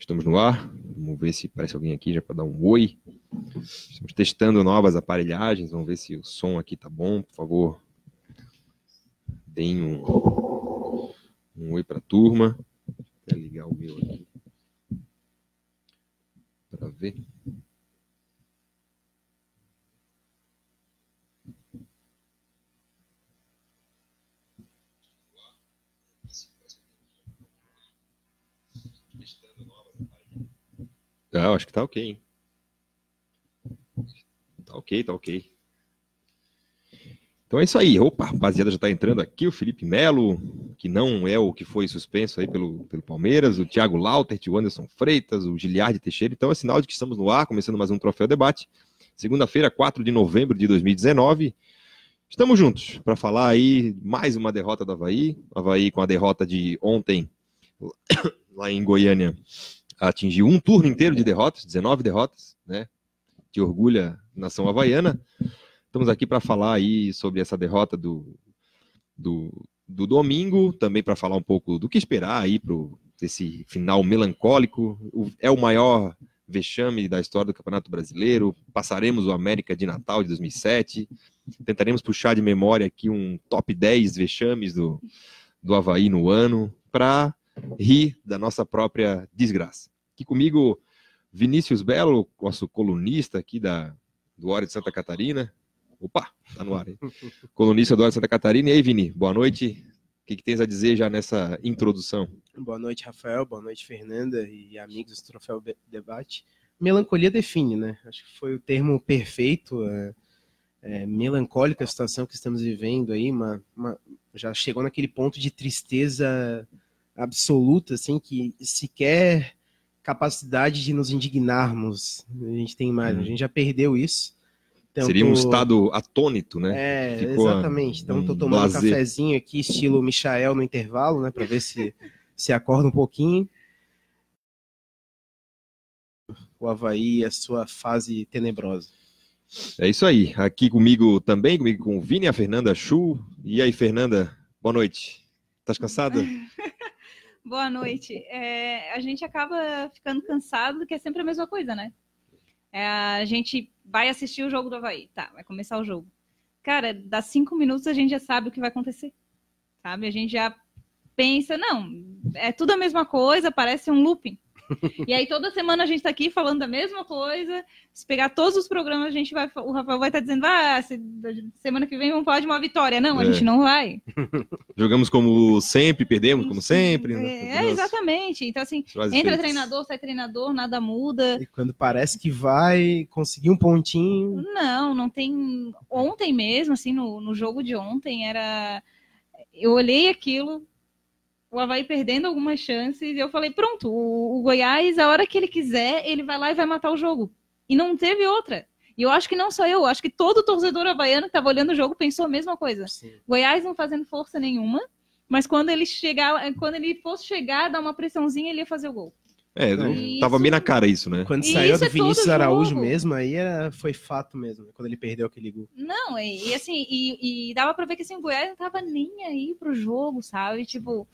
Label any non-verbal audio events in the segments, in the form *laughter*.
Estamos no ar. Vamos ver se aparece alguém aqui já para dar um oi. Estamos testando novas aparelhagens. Vamos ver se o som aqui tá bom. Por favor, deem um, um oi para a turma. Vou ligar o meu aqui para ver. Ah, acho que tá ok. Hein? Tá ok, tá ok. Então é isso aí. Opa, rapaziada, já tá entrando aqui o Felipe Melo, que não é o que foi suspenso aí pelo, pelo Palmeiras, o Thiago Lautert, o Anderson Freitas, o Giliardi Teixeira. Então é sinal de que estamos no ar, começando mais um Troféu Debate. Segunda-feira, 4 de novembro de 2019. Estamos juntos para falar aí mais uma derrota do Havaí. Havaí com a derrota de ontem *coughs* lá em Goiânia atingiu um turno inteiro de derrotas, 19 derrotas, né? Que orgulha a nação havaiana. Estamos aqui para falar aí sobre essa derrota do, do, do domingo, também para falar um pouco do que esperar aí para esse final melancólico. O, é o maior vexame da história do Campeonato Brasileiro. Passaremos o América de Natal de 2007. Tentaremos puxar de memória aqui um top 10 vexames do, do Havaí no ano para rir da nossa própria desgraça. Aqui comigo, Vinícius Belo, nosso colunista aqui da, do Hora de Santa Catarina. Opa, tá no ar aí. *laughs* colunista do Hora de Santa Catarina. E aí, Vini, boa noite. O que, que tens a dizer já nessa introdução? Boa noite, Rafael. Boa noite, Fernanda e amigos do Troféu Debate. Melancolia define, né? Acho que foi o termo perfeito. É, é, melancólica a situação que estamos vivendo aí, uma, uma, já chegou naquele ponto de tristeza absoluta, assim, que sequer capacidade de nos indignarmos a gente tem mais, hum. a gente já perdeu isso. Então, Seria um estado atônito, né? É, Ficou exatamente. Então, estou tomando um cafezinho aqui, estilo Michael no intervalo, né, para ver se *laughs* se acorda um pouquinho. O Havaí, a sua fase tenebrosa. É isso aí. Aqui comigo também, comigo com o Vini, a Fernanda Chu. E aí, Fernanda, boa noite. Estás cansada? *laughs* Boa noite. É, a gente acaba ficando cansado, que é sempre a mesma coisa, né? É, a gente vai assistir o jogo do Havaí. Tá, vai começar o jogo. Cara, dá cinco minutos a gente já sabe o que vai acontecer. Sabe? A gente já pensa, não, é tudo a mesma coisa, parece um looping. E aí toda semana a gente está aqui falando da mesma coisa. Se pegar todos os programas, a gente vai, o Rafael vai estar tá dizendo, ah, semana que vem vamos falar de uma vitória. Não, a é. gente não vai. *laughs* Jogamos como sempre, perdemos como sempre. Né? É, exatamente. Então assim, entra treinador, sai treinador, nada muda. E quando parece que vai conseguir um pontinho. Não, não tem. Ontem mesmo, assim, no, no jogo de ontem era eu olhei aquilo, o Havaí perdendo algumas chances, e eu falei, pronto, o, o, Goiás, a hora que ele quiser, ele vai lá e vai matar o jogo. E não teve outra. E eu acho que não só eu, acho que todo torcedor havaiano que estava olhando o jogo pensou a mesma coisa. Sim. Goiás não fazendo força nenhuma, mas quando ele chegar, quando ele fosse chegar, dar uma pressãozinha, ele ia fazer o gol. É, isso... tava bem na cara isso, né? Quando saiu do é Vinícius Araújo mesmo, aí era, foi fato mesmo, né? quando ele perdeu aquele gol. Não, e, e assim, e, e, dava pra ver que assim, o Goiás não tava nem aí pro jogo, sabe? Tipo,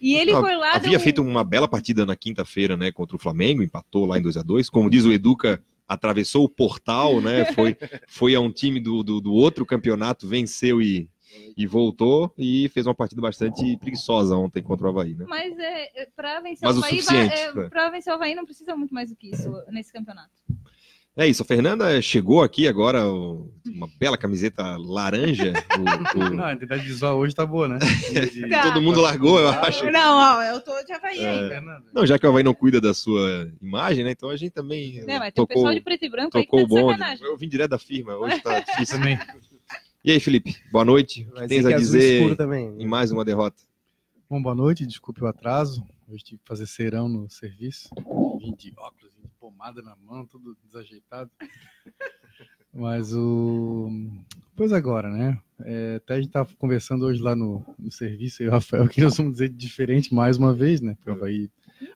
e ele *laughs* foi lá... Havia feito uma bela partida na quinta-feira, né, contra o Flamengo, empatou lá em 2 a 2 Como diz o Educa, atravessou o portal, né? Foi, foi a um time do, do, do outro campeonato, venceu e e voltou e fez uma partida bastante preguiçosa ontem contra o Havaí, né? Mas é, é para vencer Mas o Havaí, o é, para vencer o Havaí não precisa muito mais do que isso nesse campeonato. É isso, a Fernanda chegou aqui agora, uma bela camiseta laranja. O, o... Não, *laughs* a identidade visual hoje tá boa, né? Tá. *laughs* *laughs* Todo mundo largou, eu acho. Não, ó, eu tô de Havaí é... Não, já que o Havaí não cuida da sua imagem, né? Então a gente também. É, mas tocou, tem o pessoal de preto e branco tocou aí que tá o bonde. Eu vim direto da firma, hoje tá difícil também. E aí, Felipe, boa noite. O que tens a dizer também, né? em mais uma derrota? Bom, boa noite, desculpe o atraso. Hoje tive que fazer serão no serviço. Vim de óculos, vim de pomada na mão, tudo desajeitado. *laughs* Mas o. Pois agora, né? É, até a gente estava conversando hoje lá no, no serviço, e o Rafael, que nós vamos dizer diferente mais uma vez, né? Porque o Havaí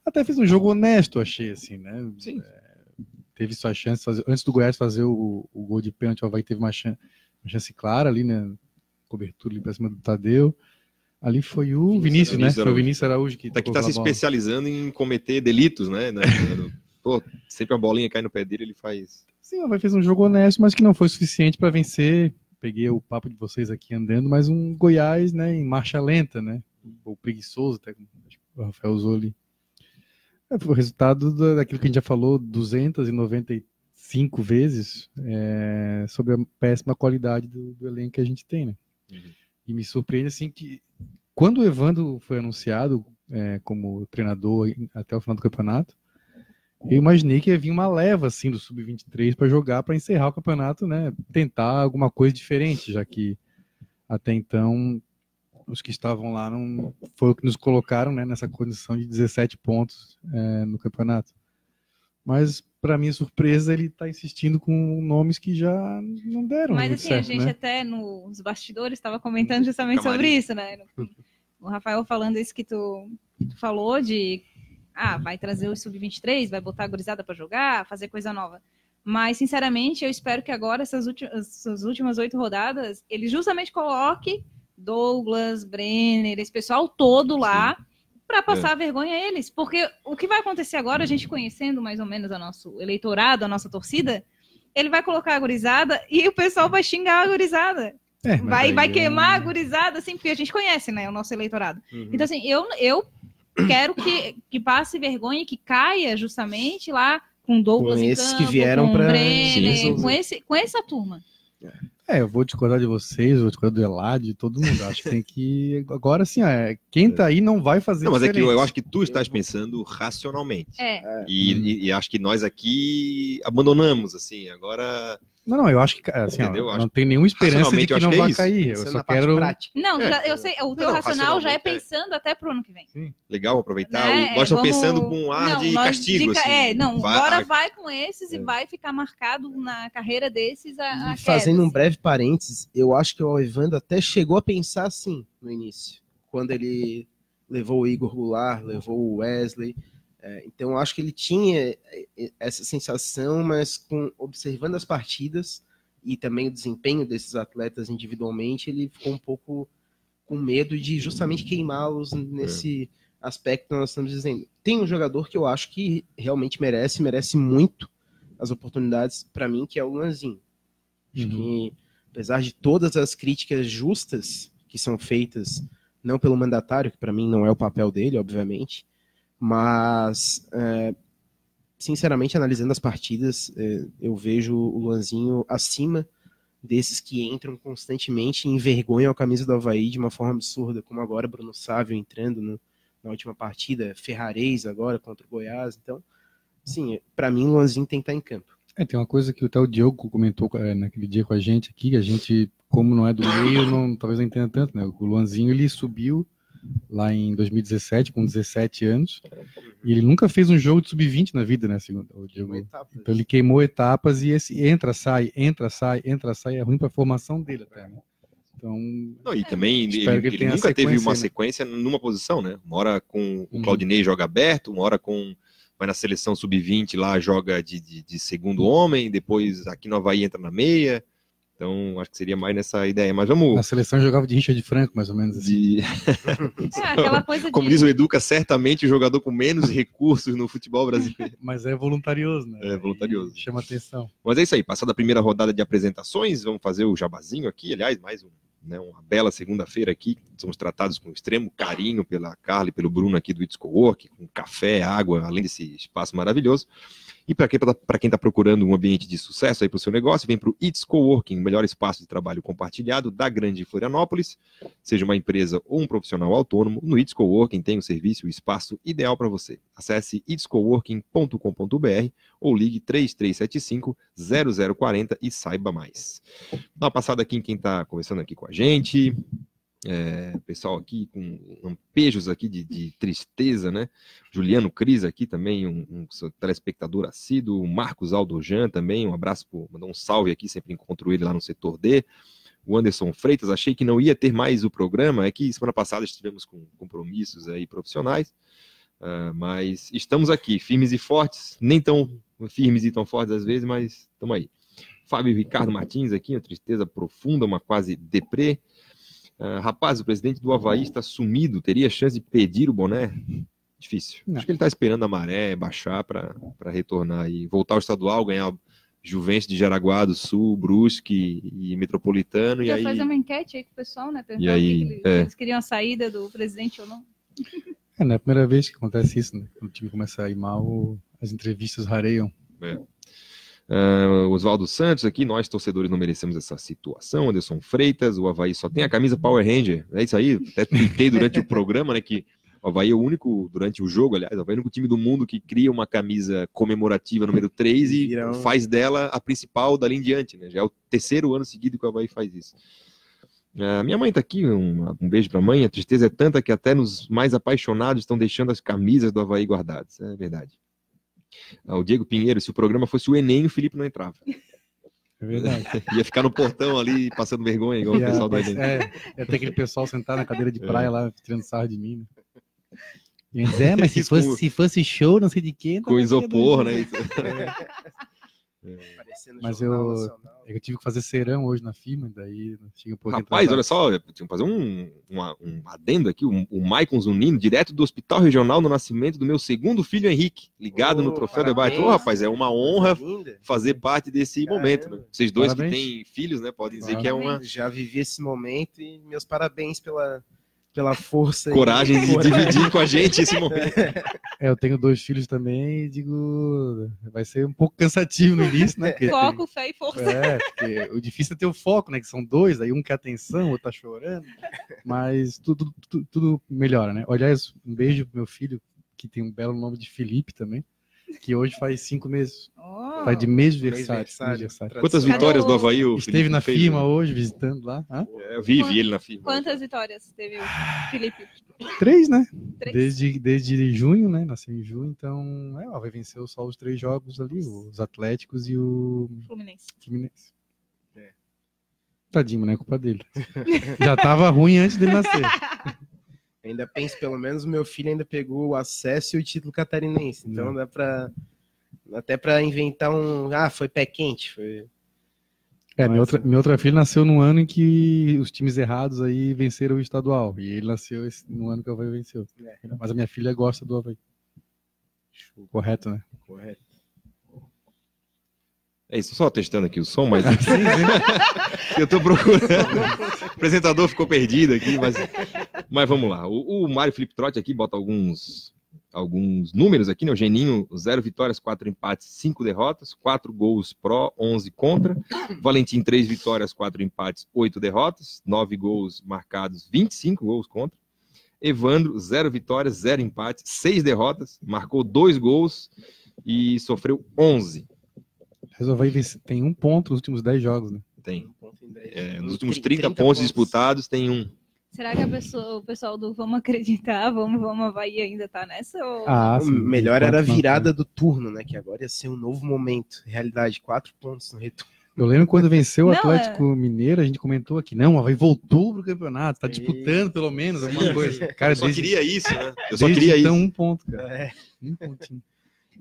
até fez um jogo honesto, achei, assim, né? Sim. É, teve sua chance, fazer, antes do Goiás fazer o, o gol de pênalti, o Havaí teve uma chance clara ali, né? Cobertura ali pra cima do Tadeu. Ali foi o Vinícius, né? Vinícius Foi o Araújo. Vinícius Araújo que Daqui tocou tá se especializando em cometer delitos, né? *laughs* Pô, sempre a bolinha cai no pé dele, ele faz. Sim, vai fez um jogo honesto, mas que não foi suficiente para vencer. Peguei o papo de vocês aqui andando, mas um Goiás, né, em marcha lenta, né? Ou preguiçoso, até que o Rafael usou ali. É, foi o resultado da- daquilo que a gente já falou 295 vezes é, sobre a péssima qualidade do, do elenco que a gente tem, né? Uhum. E me surpreende assim que quando o Evandro foi anunciado é, como treinador até o final do campeonato, eu imaginei que ia vir uma leva assim do sub-23 para jogar para encerrar o campeonato, né? Tentar alguma coisa diferente, já que até então os que estavam lá não foi o que nos colocaram, né, nessa condição de 17 pontos é, no campeonato. Mas para minha surpresa ele está insistindo com nomes que já não deram Mas muito assim, certo, a gente né? até nos bastidores estava comentando justamente Camarim. sobre isso, né? *laughs* O Rafael falando isso que tu, que tu falou de ah, vai trazer o sub-23, vai botar a gurizada para jogar, fazer coisa nova. Mas, sinceramente, eu espero que agora, essas últimas, essas últimas oito rodadas, ele justamente coloque Douglas, Brenner, esse pessoal todo lá para passar vergonha a eles. Porque o que vai acontecer agora, a gente conhecendo mais ou menos o nosso eleitorado, a nossa torcida, ele vai colocar a gurizada e o pessoal vai xingar a gurizada. É, Vai, aí vai é- queimar a gurizada, assim, porque a gente conhece, né, o nosso eleitorado. Uhum. Então, assim, eu, eu quero que, que passe vergonha, que caia justamente lá com Douglas Com em esses campo, que vieram com pra Brenner, resolver. com, esse, com essa turma. É, eu vou discordar de vocês, vou discordar do Elad, de todo mundo. Acho que tem que. Agora sim, é, quem tá aí não vai fazer. Não, mas é que eu, eu diferente. acho que tu estás pensando racionalmente. É, E, e- e acho que nós aqui abandonamos, assim, agora. Não, não, eu acho que assim, ó, Entendeu? Eu não tem nenhuma esperança de que não que é vai isso. cair. Eu só quero. prática. não, É. já- eu sei, o teu Não, racional já é é. pensando até pro ano que vem. Legal aproveitar. Né? nós estamos Vamos- pensando com um ar Não, de castigo, de assim. É, não, Vai- agora vai com esses É. e vai ficar marcado na carreira desses a, a E queda, fazendo um breve parênteses, eu acho que o Evandro até chegou a pensar assim no início, quando ele levou o Igor Goulart, levou o Wesley. É, então eu acho que ele tinha é, essa sensação, mas com observando as partidas e também o desempenho desses atletas individualmente, ele ficou um pouco com medo de justamente queimá-los nesse aspecto que nós estamos dizendo. Tem um jogador que eu acho que realmente merece, merece muito as oportunidades para mim, que é o Lanzinho. Acho Uhum. que, apesar de todas as críticas justas que são feitas, não pelo mandatário, que para mim não é o papel dele, obviamente, mas, é, sinceramente, analisando as partidas, é, eu vejo o Luanzinho acima desses que entram constantemente e envergonham a camisa do Havaí de uma forma absurda, como agora Bruno Sávio entrando no- na última partida, Ferrarez agora contra o Goiás. Então, sim, para mim, o Luanzinho tem que estar em campo. É, tem uma coisa que o Diogo comentou é, naquele dia com a gente aqui, a gente, como não é do meio, não, talvez não entenda tanto, né? O Luanzinho, ele subiu lá em 2017, com 17 anos, e ele nunca fez um jogo de sub-20 na vida, né, segundo o Diogo. Então ele queimou etapas e esse entra, sai, entra, sai, entra, sai, é ruim para a formação dele até, né? Então, Não, e também ele, ele ele tenha nunca teve uma né? sequência numa posição, né? Uma hora com o Uhum. Claudinei joga aberto, uma hora com vai na seleção sub-20 lá joga de, de, de segundo homem, depois aqui no Havaí entra na meia. Então acho que seria mais nessa ideia. Mas na vamos. seleção eu jogava de Richard Franco, mais ou menos assim. De, *laughs* É, aquela coisa de... como diz o Educa, certamente o jogador com menos recursos no futebol brasileiro. *laughs* Mas é voluntarioso, né? É voluntarioso. E chama atenção. Mas é isso aí, passada a primeira rodada de apresentações, vamos fazer o jabazinho aqui, aliás, mais um, né, uma bela segunda-feira aqui, somos tratados com extremo carinho pela Carla e pelo Bruno aqui do It's Cowork, com café, água, além desse espaço maravilhoso. E para quem está procurando um ambiente de sucesso aí para o seu negócio, vem para o It's Coworking, o melhor espaço de trabalho compartilhado da grande Florianópolis. Seja uma empresa ou um profissional autônomo, no It's Coworking tem o serviço e o espaço ideal para você. Acesse itscoworking.com.br ou ligue 3375 0040 e saiba mais. Dá uma passada aqui em quem está conversando aqui com a gente. É, pessoal aqui com lampejos aqui de, de tristeza, né? Juliano Cris aqui também, um, um telespectador assíduo, Marcos Aldojan também, um abraço, por, mandar um salve aqui, sempre encontro ele lá no setor D. O Anderson Freitas, achei que não ia ter mais o programa, é que semana passada estivemos com compromissos aí profissionais, ah, mas estamos aqui, firmes e fortes, nem tão firmes e tão fortes às vezes, mas estamos aí. Fábio Ricardo Martins aqui, uma tristeza profunda, uma quase deprê. Ah, rapaz, o presidente do Havaí está sumido. Teria chance de pedir o boné? Difícil. Não. Acho que ele está esperando a maré baixar para retornar e voltar ao estadual, ganhar Juventus de Jaraguá do Sul, Brusque e Metropolitano. E Podia aí, fazer uma enquete aí com o pessoal, né? Perguntar E aí, que eles, é. eles queriam a saída do presidente ou não. É, não é a primeira vez que acontece isso, né? Quando o time começa a ir mal, as entrevistas rareiam. Ah, Oswaldo Santos aqui, nós torcedores não merecemos essa situação. Anderson Freitas, o Havaí só tem a camisa Power Ranger. É isso aí, até tuitei durante o programa, né? Que o Havaí é o único, durante o jogo, aliás, o Havaí é o único time do mundo que cria uma camisa comemorativa número 3 e Vira um- faz dela a principal dali em diante, né? Já é o terceiro ano seguido que o Havaí faz isso. Ah, minha mãe tá aqui, um, um beijo pra mãe. A tristeza é tanta que até nos mais apaixonados estão deixando as camisas do Havaí guardadas. É verdade. Ah, o Diego Pinheiro, se o programa fosse o Enem, o Felipe não entrava. *laughs* É verdade. Ia ficar no portão ali, passando vergonha, igual o pessoal do Enem. é, é até aquele pessoal sentar na cadeira de É. praia lá, tirando sarro de mim. Né? E eles, é, mas se *laughs* fosse, com- se fosse show, não sei de quem. Com isopor, né? Isso. *laughs* Parecendo Mas Jornal eu-. É eu tive que fazer serão hoje na firma, daí cheguei um pouco Rapaz, olha só, eu tinha que fazer um, uma- um adendo aqui, um- o Maicon Zunino, direto do Hospital Regional no nascimento do meu segundo filho Henrique, ligado Ô, no Troféu parabéns. Debate. Ô, rapaz, é uma honra fazer parte desse Caramba. momento. Né? Vocês dois Parabéns. que têm filhos, né, podem dizer que é uma Já vivi esse momento e meus parabéns pela, pela força. e- coragem de dividir com a gente esse *laughs* momento. É, eu tenho dois filhos também e digo, vai ser um pouco cansativo no início, né? porque Foco, fé e força. tem- é, porque o difícil é ter o foco, né? Que são dois, aí um quer atenção, outro tá chorando, mas tudo, tudo, tudo melhora, né? Aliás, um beijo pro meu filho, que tem um belo nome de Felipe também, que hoje faz cinco meses, Oh. faz de mês aniversário. Quantas vitórias do Havaí o Esteve Felipe na fez, firma né? hoje, visitando lá. Hã? É, Eu vi, vi ele na firma. Quantas vitórias teve o Felipe? Três, né? Três? Desde, desde junho, né? Nasceu em junho, então é, ó, vai vencer só os três jogos ali, os Atléticos e o Fluminense. Fluminense. É. Tadinho, não é culpa dele. *laughs* Já tava ruim antes dele nascer. *laughs* Ainda penso, pelo menos meu filho ainda pegou o acesso e o título catarinense. Então Não. dá pra. Até pra inventar um. Ah, foi pé quente. Foi... É, minha outra, minha outra filha nasceu num ano em que os times errados aí venceram o estadual. E ele nasceu esse- no ano que o Havaí venceu. É. Mas a minha filha gosta do Havaí. Correto, né? Correto. É isso, só testando aqui o som, mas *laughs* eu tô procurando. O apresentador ficou perdido aqui, mas, mas vamos lá. O, o Mário Felipe Trotti aqui bota alguns, alguns números aqui, né? O Geninho, zero vitórias, quatro empates, cinco derrotas, quatro gols pró, 11 contra. Valentim, três vitórias, quatro empates, oito derrotas, nove gols marcados, 25 gols contra. Evandro, zero vitórias, zero empates, seis derrotas, marcou dois gols e sofreu 11. Mas o Havaí vence- tem um ponto nos últimos 10 jogos, né? Tem. Um ponto em dez. É, nos últimos tri- 30, pontos disputados, tem um. Será que a pessoa- o pessoal do Vamos Acreditar, Vamos, Vamos Havaí ainda tá nessa? Ou... Ah, O melhor era a virada do turno, né? Que agora ia ser um novo momento. Realidade, quatro pontos no retorno. Eu lembro quando venceu o Não, é. Atlético Mineiro, a gente comentou aqui, não, o Havaí voltou pro campeonato, tá Sim. disputando pelo menos alguma coisa. Cara, Eu só desde, queria isso, né? Eu só desde queria então isso. um ponto, cara. É. Um pontinho.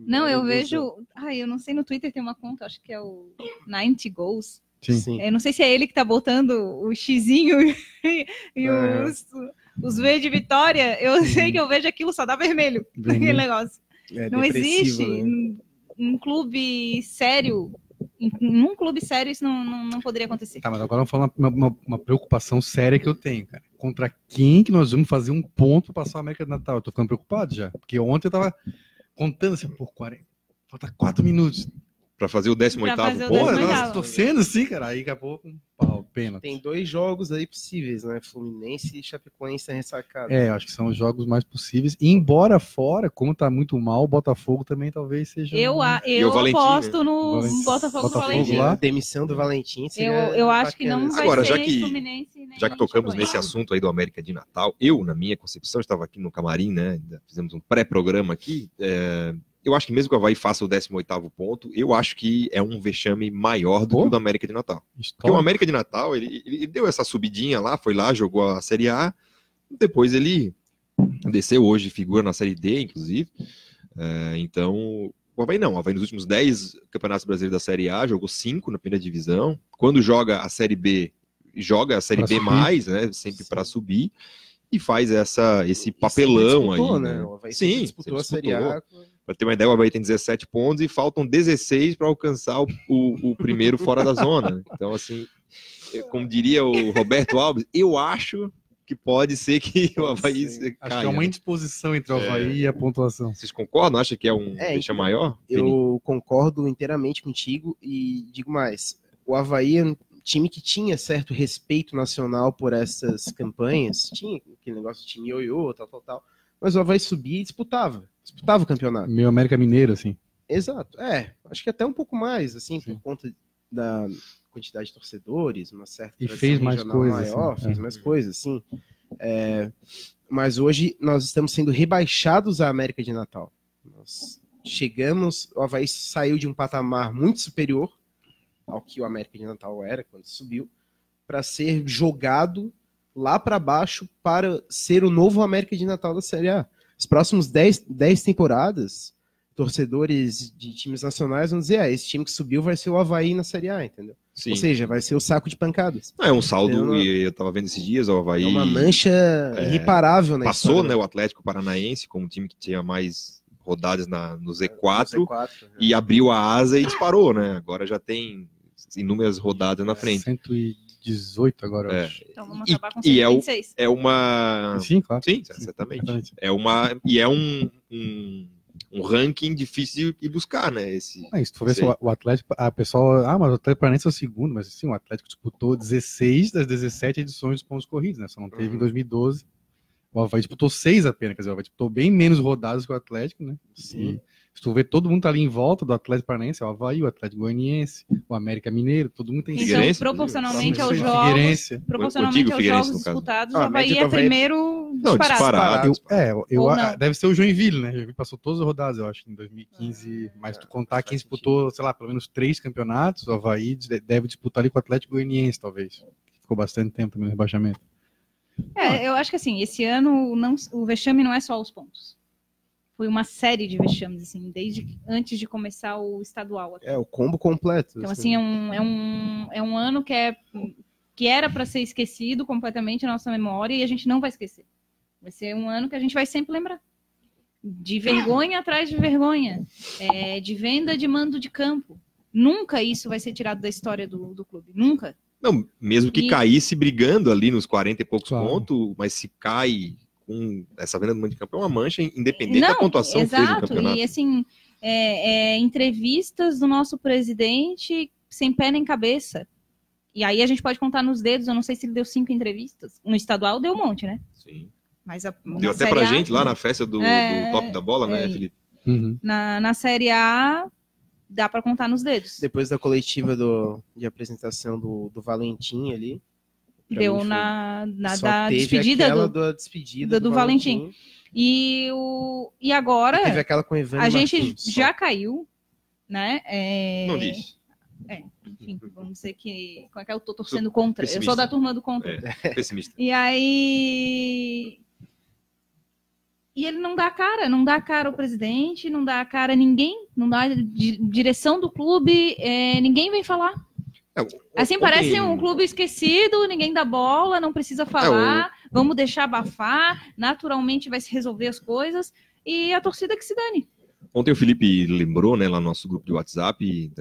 Não, eu vejo. Ai, eu não sei, no Twitter tem uma conta, acho que é o 90 Goals. Sim. Sim. Eu não sei se é ele que tá botando o xizinho *laughs* e, e É. os, os V de vitória. Eu sei que eu vejo aquilo, só dá vermelho. *laughs* Aquele negócio. É Não existe né? um, clube sério. Em, num clube sério, isso não, não, não poderia acontecer. Tá, mas agora vamos falar uma, uma, uma preocupação séria que eu tenho, cara. Contra quem que nós vamos fazer um ponto para passar a América do Natal? Eu tô ficando preocupado já. Porque ontem eu tava contando assim, por 40. Falta 4 minutos. Pra fazer o 18 Pra fazer o ponto. Pô, 18º. nós torcendo assim, cara. Aí daqui a pouco, um pau, pênalti. Tem dois jogos aí possíveis, né? Fluminense e Chapecoense ressacado. É, acho que são os jogos mais possíveis. E embora fora, como tá muito mal, o Botafogo também talvez seja. Eu, um- a- eu Valentim, aposto no Valentim. Botafogo, Botafogo Valentim. lá. Demissão do Valentim Eu, eu acho que não vai Agora, ser já que- Já que tocamos nesse assunto aí do América de Natal, eu, na minha concepção, estava aqui no camarim, né? ainda Fizemos um pré-programa aqui. é, eu acho que mesmo que o Havaí faça o 18 ponto, eu acho que é um vexame maior do que o do América de Natal. Porque o. América de Natal, ele, ele deu essa subidinha lá, foi lá, jogou a Série A, depois ele desceu hoje, figura na Série D, inclusive. É, então, o Havaí não, o Havaí nos últimos 10 campeonatos brasileiros da Série A, jogou 5 na primeira divisão. Quando joga a Série B, joga a Série Pra B subir. mais, né? Sempre para subir. E faz essa, esse papelão disputou, aí. né? Né? O Havaí sempre Sim, disputou a Série. A. Para ter uma ideia, o Havaí tem 17 pontos e faltam 16 para alcançar o, o- o primeiro fora da zona. né? Então, assim, eu- como diria o Roberto Alves, eu acho que pode ser que o Havaí Sim. se Acho caia. que é uma né? indisposição entre o É. Havaí e a pontuação. Vocês concordam? Acha que é um É, deixa então, maior? Felipe? Eu concordo inteiramente contigo e digo mais. O Havaí é um time que tinha certo respeito nacional por essas campanhas. Tinha aquele negócio de time ioiô, tal, tal, tal. Mas o Havaí subia e disputava. Disputava o campeonato. Meio América Mineiro, assim. Exato. É, acho que até um pouco mais, assim, Sim. por conta da quantidade de torcedores, uma certa E fez mais coisas, maior, assim, fez é. mais coisas, sim. É, mas hoje nós estamos sendo rebaixados à América de Natal. Nós chegamos, o Havaí saiu de um patamar muito superior ao que o América de Natal era quando subiu, para ser jogado lá para baixo para ser o novo América de Natal da Série A. Os próximos 10, 10 temporadas, torcedores de times nacionais vão dizer: ah, esse time que subiu vai ser o Havaí na Série A, entendeu? Sim. Ou seja, vai ser o saco de pancadas. Não, é um saldo, Eu não- e eu tava vendo esses dias, o Havaí É uma mancha irreparável na passou, história né, o Atlético Paranaense como time que tinha mais rodadas na, no do Z4 Z4, né? e abriu a asa e disparou, né? Agora já tem inúmeras rodadas na frente. 118 agora, eu É. acho. Então vamos E- acabar com e é o- 126. É uma Sim, claro. Sim, exatamente. Exatamente. É uma e é um, um, um ranking difícil de buscar, né? Esse É, se tu for ver o- Atlético, a pessoa, ah, mas o Atlético Paranaense é o segundo, mas sim, o Atlético disputou 16 das 17 edições dos pontos corridos, né? Só não teve em Uhum. 2012. O Havaí disputou seis apenas, quer dizer, o Havaí disputou bem menos rodadas que o Atlético, né? Sim. E se tu ver, todo mundo tá ali em volta do Atlético Paranaense, é o Havaí, o Atlético Goianiense, o América Mineiro, todo mundo tem Então, Figueirense, proporcionalmente aos jogos, proporcionalmente aos jogos disputados, Ah, o Havaí é primeiro Não, disparado. disparado. Eu, é, eu, a- deve ser o Joinville, né? Joinville passou todas as rodadas, eu acho, em 2015. mas tu contar quem disputou, sei lá, pelo menos três campeonatos, o Havaí de- deve disputar ali com o Atlético Goianiense, talvez. Ficou bastante tempo também no rebaixamento. É, eu acho que assim, esse ano não, o vexame não é só os pontos. Foi uma série de vexames, assim, desde antes de começar o estadual. aqui. É, o combo completo. Então, assim, é um, é um, é um ano que, é, que era para ser esquecido completamente na nossa memória e a gente não vai esquecer. Vai ser um ano que a gente vai sempre lembrar. De vergonha atrás de vergonha. É, de venda de mando de campo. Nunca isso vai ser tirado da história do, do clube. Nunca. Não, mesmo que E- caísse brigando ali nos 40 e poucos Claro. pontos, mas se cai com essa venda do mando de campo é uma mancha independente da Não, pontuação que fez no exato. campeonato. E assim, é, é, entrevistas do nosso presidente sem pé nem cabeça. E aí a gente pode contar nos dedos, eu não sei se ele deu cinco entrevistas. No estadual deu um monte, né? Sim. Mas a, Deu até pra A- gente lá na festa do, É, do top da bola, né, é. Felipe? Na, na Série A, dá pra contar nos dedos. Depois da coletiva do, de apresentação do, do Valentim ali. Deu na, na da despedida do. da despedida do- do Valentim. E, o, e agora, E teve aquela com o Evandro a gente Martins, só. já caiu, né? É, Não disse. Enfim, *laughs* vamos dizer que. Como é que eu tô torcendo contra? Eu sou pessimista. da turma do contra. É, pessimista. *laughs* E aí. E ele não dá cara, não dá cara ao presidente, não dá cara a ninguém, não dá di- direção do clube, é, ninguém vem falar. É, Assim parece um clube esquecido, ninguém dá bola, não É, precisa falar, vamos deixar abafar, naturalmente vai se resolver as coisas e a torcida que se dane. Ontem o Felipe lembrou, né, lá no nosso grupo de WhatsApp,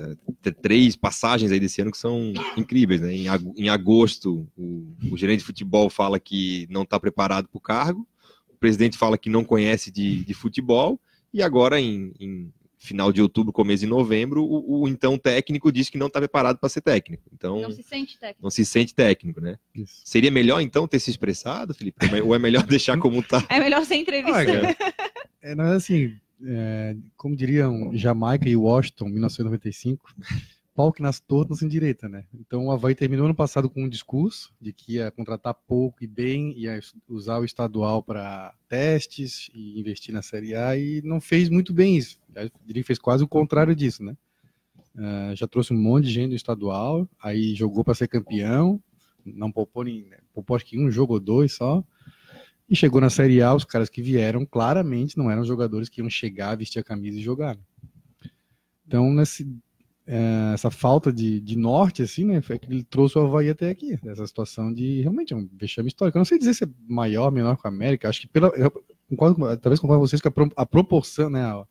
três passagens aí desse ano que são incríveis, né? Em agosto, o, o gerente de futebol fala que não está preparado para o cargo, o presidente fala que não conhece de, de futebol, e agora, em, em final de outubro, começo de novembro, o, o então técnico diz que não está preparado para ser técnico. Então, Não se sente técnico. não se sente técnico, né? Isso. Seria melhor, então, ter se expressado, Felipe? Ou é melhor *laughs* deixar como tá? É melhor ser entrevista. Olha, *laughs* é, não é assim, é, como diriam Jamaica e Washington, 1995, pau que nasce torto não se endireita, né? Então o Havaí terminou ano passado com um discurso de que ia contratar pouco e bem, ia usar o estadual para testes e investir na Série A e não fez muito bem isso. Eu diria que fez quase o contrário disso, né? Ah, já trouxe um monte de gente do estadual, aí jogou para ser campeão, não poupou, nem, poupou acho que um jogo ou dois só. E chegou na Série A, os caras que vieram claramente não eram jogadores que iam chegar, vestir a camisa e jogar. né? Então, nesse, é, essa falta de, de norte, assim, né? Foi que ele trouxe o Havaí até aqui. Essa situação de realmente é um vexame histórico. Eu não sei dizer se é maior, menor que o América. Acho que pela. Eu concordo, com- talvez concordo com vocês que a, pro- a proporção, né? A,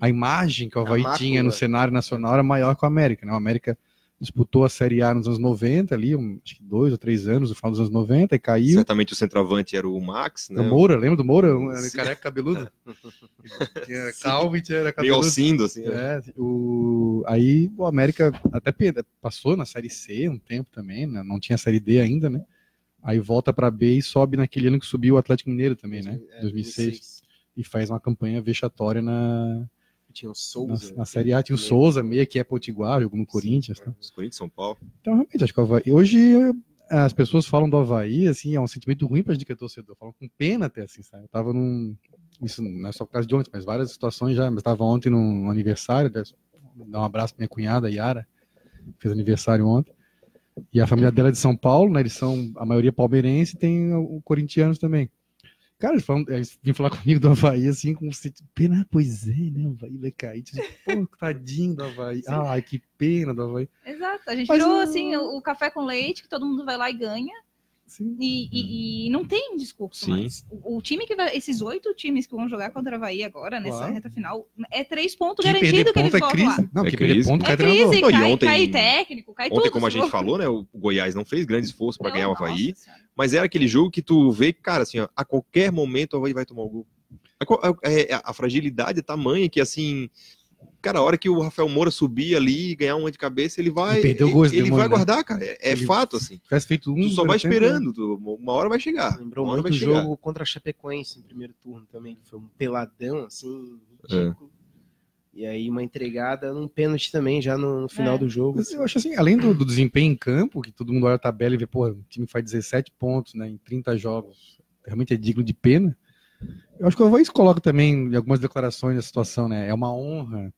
a imagem que o A Havaí tinha no cenário nacional era maior que o América, né? O América disputou a Série A nos anos 90, ali, um, acho que dois ou três anos, no final dos anos 90, e caiu. Certamente o centroavante era o Max, né? O Moura, lembra do Moura? Um Sim. careca cabeludo. *laughs* tinha calvo e tinha era Meio cabeludo. alcindo, assim. né? É, o, aí o América até passou na Série C um tempo também, né? não tinha Série D ainda, né? Aí volta para B e sobe naquele ano que subiu o Atlético Mineiro também, né? É, 2006. E faz uma campanha vexatória na, Tinha o na, Souza. na Série A. Tinha o Souza, meia que é Potiguar, jogou no Corinthians. Tá? Os Corinthians, São Paulo. Então, realmente, acho que o Havaí. Hoje as pessoas falam do Havaí, assim, é um sentimento ruim pra gente que é torcedor. Falam com pena até, assim, sabe? Eu tava num. Isso não é só por causa de ontem, mas várias situações já. Eu estava ontem num aniversário, né? dar um abraço pra minha cunhada, Yara, fez aniversário ontem. E a família dela é de São Paulo, né? Eles são a maioria palmeirense e tem o corintianos também. Cara, eles, falam, eles vinham falar comigo do Havaí, assim, com sentido, pena, pois é, né? O Havaí vai cair. Tipo, Pô, tadinho do Havaí. Ai, que pena do Havaí. Exato. A gente Mas virou o- assim o, o café com leite, que todo mundo vai lá e ganha. Sim. E, e- e não tem discurso Sim. mais. O, o time que vai. Esses oito times que vão jogar contra o Havaí agora, nessa Claro. reta final, é três pontos Quem garantido perder que eles é voltam lá. crise. Não, É perder crise. ponto É cai treinador. crise, Não, cai, ontem- cai técnico, cai Ontem, tudo. como a gente falou, né? O Goiás não fez grande esforço para Não, ganhar o Havaí. Senhora. Mas era aquele jogo que tu vê, cara, assim, ó, a qualquer momento o Havaí vai tomar o gol. A, a- é- a fragilidade é tamanha que, assim, cara, a hora que o Rafael Moura subir ali e ganhar uma de cabeça, ele vai. E perdeu o ele, esse ele vai né? guardar, cara. É, é Ele- fato, assim. Feito um. Tu só vai tempo, esperando, tu- uma hora vai chegar. Lembrou uma hora muito o vai chegar. jogo contra a Chapecoense no primeiro turno também, que foi um peladão, assim, É. ridículo. E aí uma entregada num pênalti também, já no, no final É. do jogo. Mas eu acho assim, além do, do desempenho em campo, que todo mundo olha a tabela e vê, pô, o time faz 17 pontos né, em 30 jogos, realmente é digno de pena. Eu acho que o se coloca também em algumas declarações da situação, né? É uma honra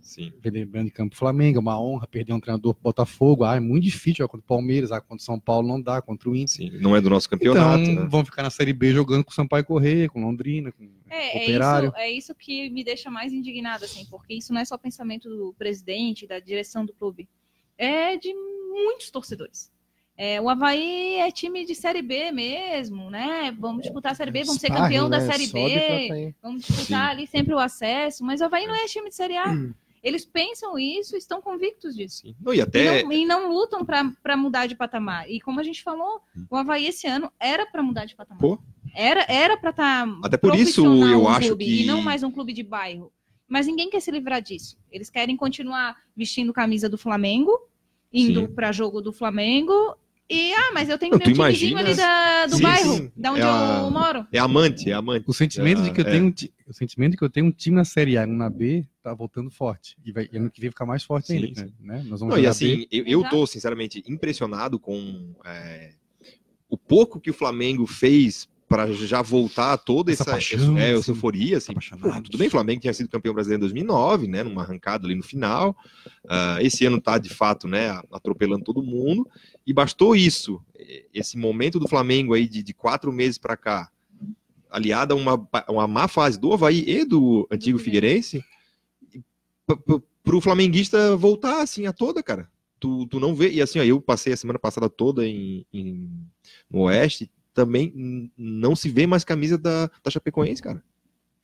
Sim. perder grande campo pro Flamengo, é uma honra perder um treinador pro Botafogo. Ah, é muito difícil contra o Palmeiras, ah, contra o São Paulo não dá, contra o Inter. Sim. Não é do nosso campeonato, então, né? vão ficar na Série B jogando com o Sampaio Correia, com Londrina, com É, é Operário. isso, é isso que me deixa mais indignada, assim, porque isso não é só pensamento do presidente, da direção do clube, é de muitos torcedores. É, o Havaí é time de Série B mesmo, né? Vamos disputar a Série B, vamos ser Sparring, campeão da né? Série Sobe B, vamos disputar ali sempre o acesso, mas o Havaí não é time de Série A. *clears throat* Eles pensam isso, estão convictos disso. Sim. Não, e E até. não, e não lutam para mudar de patamar. E como a gente falou, o Havaí esse ano era para mudar de patamar. Pô. Era era para estar Até por isso eu acho que- e não mais um clube de bairro. Mas ninguém quer se livrar disso. Eles querem continuar vestindo camisa do Flamengo, indo Sim. para jogo do Flamengo. E ah, mas eu tenho Não, meu timezinho ali da- do Sim, bairro, sim. da onde É a- eu moro. É amante, é amante. O sentimento de que eu Ah, tenho um o sentimento de que eu tenho um time na Série A e um na B tá voltando forte. E vai e ano que vem ficar mais forte Sim, ainda, sim. né? Nós vamos Não, e assim, eu, eu tô sinceramente impressionado com é, o pouco que o Flamengo fez para já voltar a toda Essa essa, paixão, é, essa assim, euforia. Assim, tudo bem, o Flamengo tinha sido campeão brasileiro em 2009, né, numa arrancada ali no final. Ah, esse ano tá de fato, né, atropelando todo mundo. E bastou isso, esse momento do Flamengo aí de, de quatro meses para cá, aliado a uma, uma má fase do Havaí e do antigo Do Figueirense, para o flamenguista voltar assim a toda, cara. Tu, tu não vê. E assim, ó, eu passei a semana passada toda em, em- no Oeste, também não se vê mais camisa da, da Chapecoense, cara.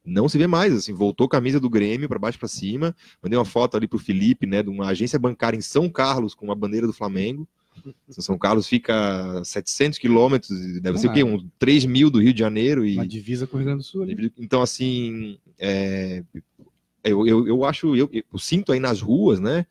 Não se vê mais, assim, voltou camisa do Grêmio para baixo para cima. Mandei uma foto ali pro Felipe, né, de uma agência bancária em São Carlos com a bandeira do Flamengo. São Carlos fica a 700 quilômetros, deve ser o quê? Nada. Uns 3 mil do Rio de Janeiro. E, Na divisa com o Rio Grande do Sul. ali. então, assim, é, eu, eu, eu acho, eu, eu sinto aí nas ruas, né,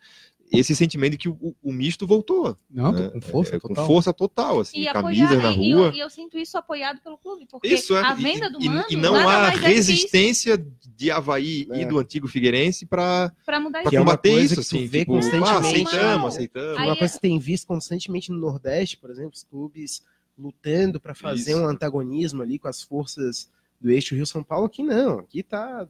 esse sentimento de que o, o misto voltou. Não, né, com força é, total. Com força total, assim, E camisas apoiar, na e eu, rua. e eu sinto isso apoiado pelo clube, porque Isso é, a venda do e, mando e não há é resistência de Havaí É. e do antigo Figueirense para é uma combater coisa isso, assim, vê tipo, constantemente. ah, aceitamos, aceitamos. Uma é- coisa que tem visto constantemente no Nordeste, por exemplo, os clubes lutando para fazer Isso. um antagonismo ali com as forças do eixo Rio-São Paulo. Aqui não, aqui tá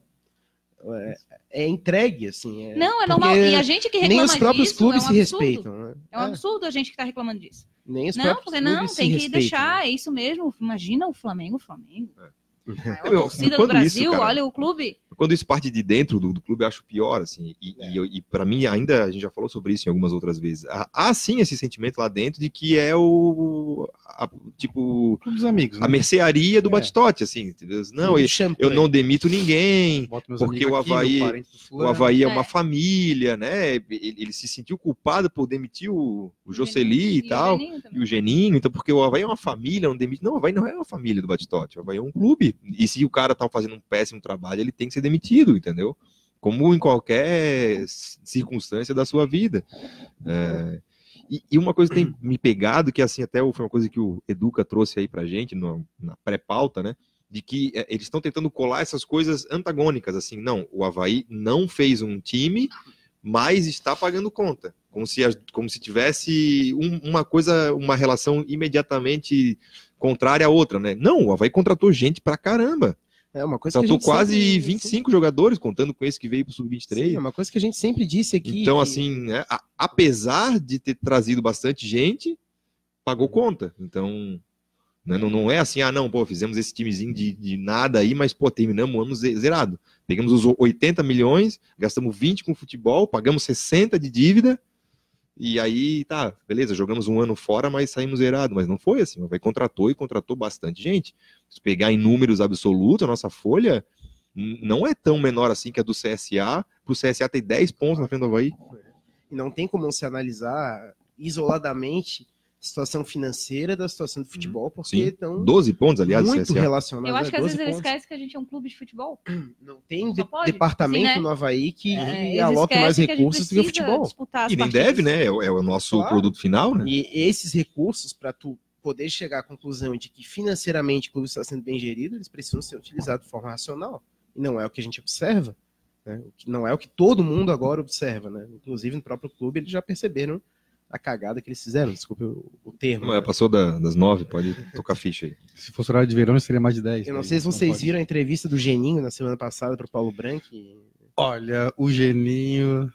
é, é entregue, assim. é- Não, é normal. E a gente que reclama nem os próprios disso clubes é um se absurdo. respeitam. Né? É um absurdo a gente que está reclamando disso. Nem os Não, próprios porque não, clubes se tem que deixar, né? é isso mesmo. Imagina o Flamengo, o Flamengo. A *laughs* maior Meu, torcida do quando isso, Brasil, cara? olha o clube. Quando isso parte de dentro do, do clube, eu acho pior, assim. E, É. e, e para mim, ainda, a gente já falou sobre isso em algumas outras vezes. Há, há sim esse sentimento lá dentro de que é o. a- tipo, amigos, né? a mercearia do É. Batistote, assim. Entendeu? Não, eu, eu não demito ninguém. Porque o aqui, Avaí- meu parente do O. Havaí é É. uma família, né? Ele, ele se sentiu culpado por demitir o, o Jocely e o tal. Geninho também. E o Geninho, então, porque o Havaí é uma família, não demite. Não, o Havaí não é uma família do Batistote, o Havaí é um clube. E se o cara tá fazendo um péssimo trabalho, ele tem que ser demitido, entendeu? Como em qualquer circunstância da sua vida. É, e, e uma coisa que tem me pegado, que assim, até foi uma coisa que o Educa trouxe aí pra gente no- na pré-pauta, né? De que é, eles estão tentando colar essas coisas antagônicas, assim, não, o Havaí não fez um time, mas está pagando conta. Como se, como se tivesse um- uma coisa, uma relação imediatamente contrária à outra, né? Não, o Havaí contratou gente pra caramba. É uma coisa que Contratou gente quase sempre- 25 jogadores, contando com esse que veio pro Sim, Sub-23. é uma coisa que a gente sempre disse aqui. Então, que- assim, né, a- apesar de ter trazido bastante gente, pagou conta. Então, né, não, não é assim, ah, não, pô, fizemos esse timezinho de, de nada aí, mas, pô, terminamos o ano ze- zerado. Pegamos os 80 milhões, gastamos 20 com futebol, pagamos 60 de dívida, e aí, tá, beleza, jogamos um ano fora, mas saímos zerado. Mas não foi assim, o Havaí contratou e contratou bastante gente. Se pegar em números absolutos, a nossa folha não é tão menor assim que a do CSA, pro CSA ter 10 pontos na frente do Havaí. E não tem como se analisar isoladamente situação financeira da situação do futebol, porque Uhum. Sim. estão 12 pontos, aliás, do muito CSA. relacionados. Eu acho que às vezes 12 eles esquecem que a gente é um clube de futebol. *clears throat* Não tem de- pode, departamento assim, né? no Havaí que É, aloque mais recursos do que o futebol. E nem deve, né? É, o- é o nosso Claro. produto final, né? E esses recursos, para tu poder chegar à conclusão de que financeiramente o clube está sendo bem gerido, eles precisam ser utilizados de forma racional. E não é o que a gente observa. Né? O que não é o que todo mundo agora observa. Né? Inclusive no próprio clube eles já perceberam a cagada que eles fizeram. Desculpe o, o termo. Não, é, passou da- das nove, pode tocar ficha aí. *laughs* Se fosse horário de verão, seria mais de 10. Eu não sei se vocês pode. viram a entrevista do Geninho na semana passada para o Paulo Branco. Olha, o Geninho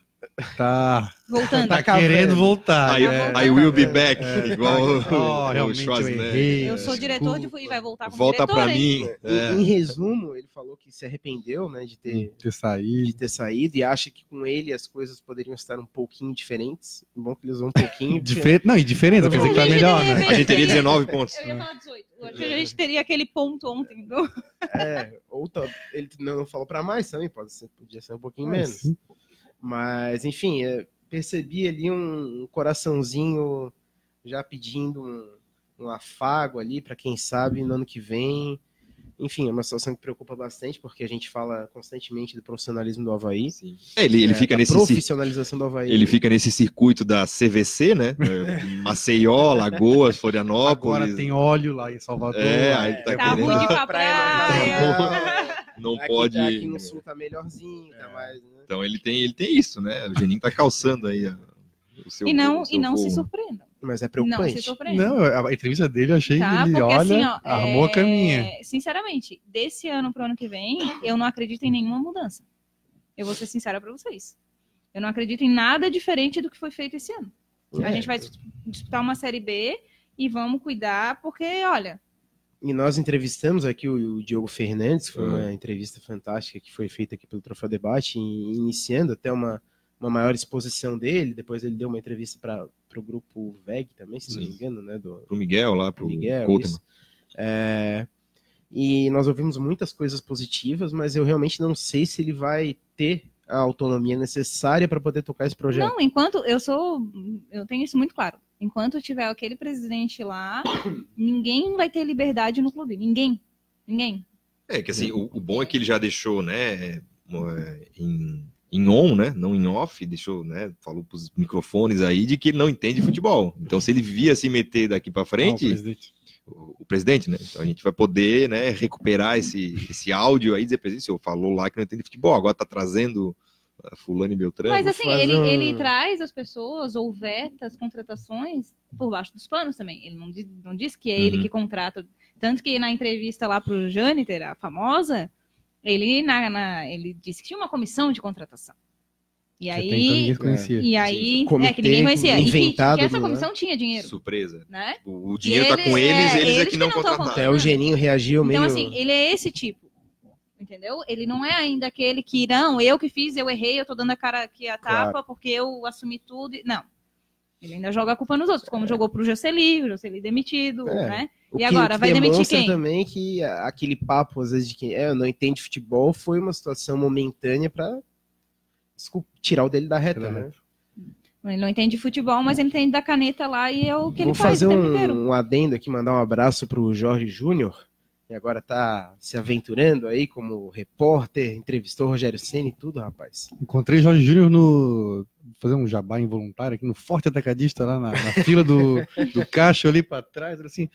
tá, Voltando. tá cavando. querendo voltar. I, né? I will be É, back, é. igual o- Oh, o, realmente eu Schwarzenegger. errei. Eu sou diretor de e vai voltar como Volta diretor, pra hein? mim. Em, É. em resumo, ele falou que se arrependeu né, de ter ter saído. de ter saído e acha que com ele as coisas poderiam estar um pouquinho diferentes. Bom que eles vão um pouquinho. *laughs* porque- Diferente, não, e diferente, quer dizer que tá melhor, né? A gente teria teria- 19 pontos. Eu ia falar 18. Eu acho que a gente teria aquele ponto ontem. do- É, ou tá- ele não falou para mais também, pode ser, podia ser um pouquinho Ah, menos. sim. Mas, enfim, é, percebi ali um, coraçãozinho já pedindo um, um afago ali para quem sabe no ano que vem. Enfim, é uma situação que preocupa bastante, porque a gente fala constantemente do profissionalismo do Havaí. É, ele, ele é, fica nesse cir- profissionalização do Havaí. ele fica nesse circuito da CVC, né? *laughs* Maceió, Lagoas, Florianópolis. Agora tem óleo lá em Salvador. É, aí tá Tá querendo- ruim de pra Praia praia. não Não Aqui, pode. tá- aqui no sul tá melhorzinho, É. tá mais, né? Então ele tem, ele tem isso, né? O Geninho tá calçando aí a- o seu E não, o seu e não se surpreendam. Mas é Não se preocupante. Não, a entrevista dele eu achei Tá? que ele, Porque olha, assim, ó, armou a é, caminha. Sinceramente, desse ano pro ano que vem, eu não acredito em nenhuma mudança. Eu vou ser sincera pra vocês. Eu não acredito em nada diferente do que foi feito esse ano. A É. gente vai dis- disputar uma série B e vamos cuidar, porque, olha, E nós entrevistamos aqui o, o Diogo Fernandes, foi Uhum. uma entrevista fantástica que foi feita aqui pelo Troféu Debate, e iniciando até uma, uma maior exposição dele. Depois ele deu uma entrevista para o grupo VEG também, se não me engano, né? Do, Pro Miguel lá, pro Miguel. É, e nós ouvimos muitas coisas positivas, mas eu realmente não sei se ele vai ter a autonomia necessária para poder tocar esse projeto. não, enquanto eu sou, eu tenho isso muito claro. Enquanto tiver aquele presidente lá, ninguém vai ter liberdade no clube. Ninguém. Ninguém. É, que assim, o, o bom é que ele já deixou, né, é, em, em on, né, não em off, deixou, né, falou pros microfones aí de que ele não entende futebol. Então, se ele via se meter daqui o frente, presidente. o, o presidente, né, então a gente vai poder, né, recuperar esse, esse áudio aí, dizer, presidente, o senhor falou lá que não entende futebol, agora tá trazendo fulano e beltrano. Mas assim, ele, um- ele traz as pessoas ou veta as contratações por baixo dos panos também. Ele não, di- não diz que é ele Uhum. que contrata. Tanto que na entrevista lá pro Jâniter, a famosa, ele, na, na- ele disse que tinha uma comissão de contratação. E ninguém aí, conhecia. e aí é, Comitê que ninguém conhecia. E que, inventado que essa comissão tinha dinheiro, Surpresa. né? O, o dinheiro tá eles- com eles, é, eles, é eles que que não não contrataram. Até o Geninho reagiu meio. Então, assim, ele é esse tipo. Entendeu? Ele não é ainda aquele que, não, eu que fiz, eu errei, eu tô dando a cara aqui a tapa Claro. porque eu assumi tudo. Não. Ele ainda joga a culpa nos outros, como jogou pro Jocely, o Jocely demitido, É. né? O E agora, vai demitir quem? também que aquele papo, às vezes, de que é, não entende futebol, foi uma situação momentânea para tirar o dele da reta, Da né? Ele não entende futebol, mas ele entende da caneta lá e é o que Vou ele faz fazer o tempo inteiro. um, um adendo aqui, mandar um abraço pro Jorge Júnior, que agora tá se aventurando aí como repórter, entrevistou o Rogério Senna e tudo, rapaz. Encontrei Jorge Júnior no. Fazer um jabá involuntário aqui no Forte Atacadista, lá na, na fila do, *laughs* do caixa ali para trás. Assim,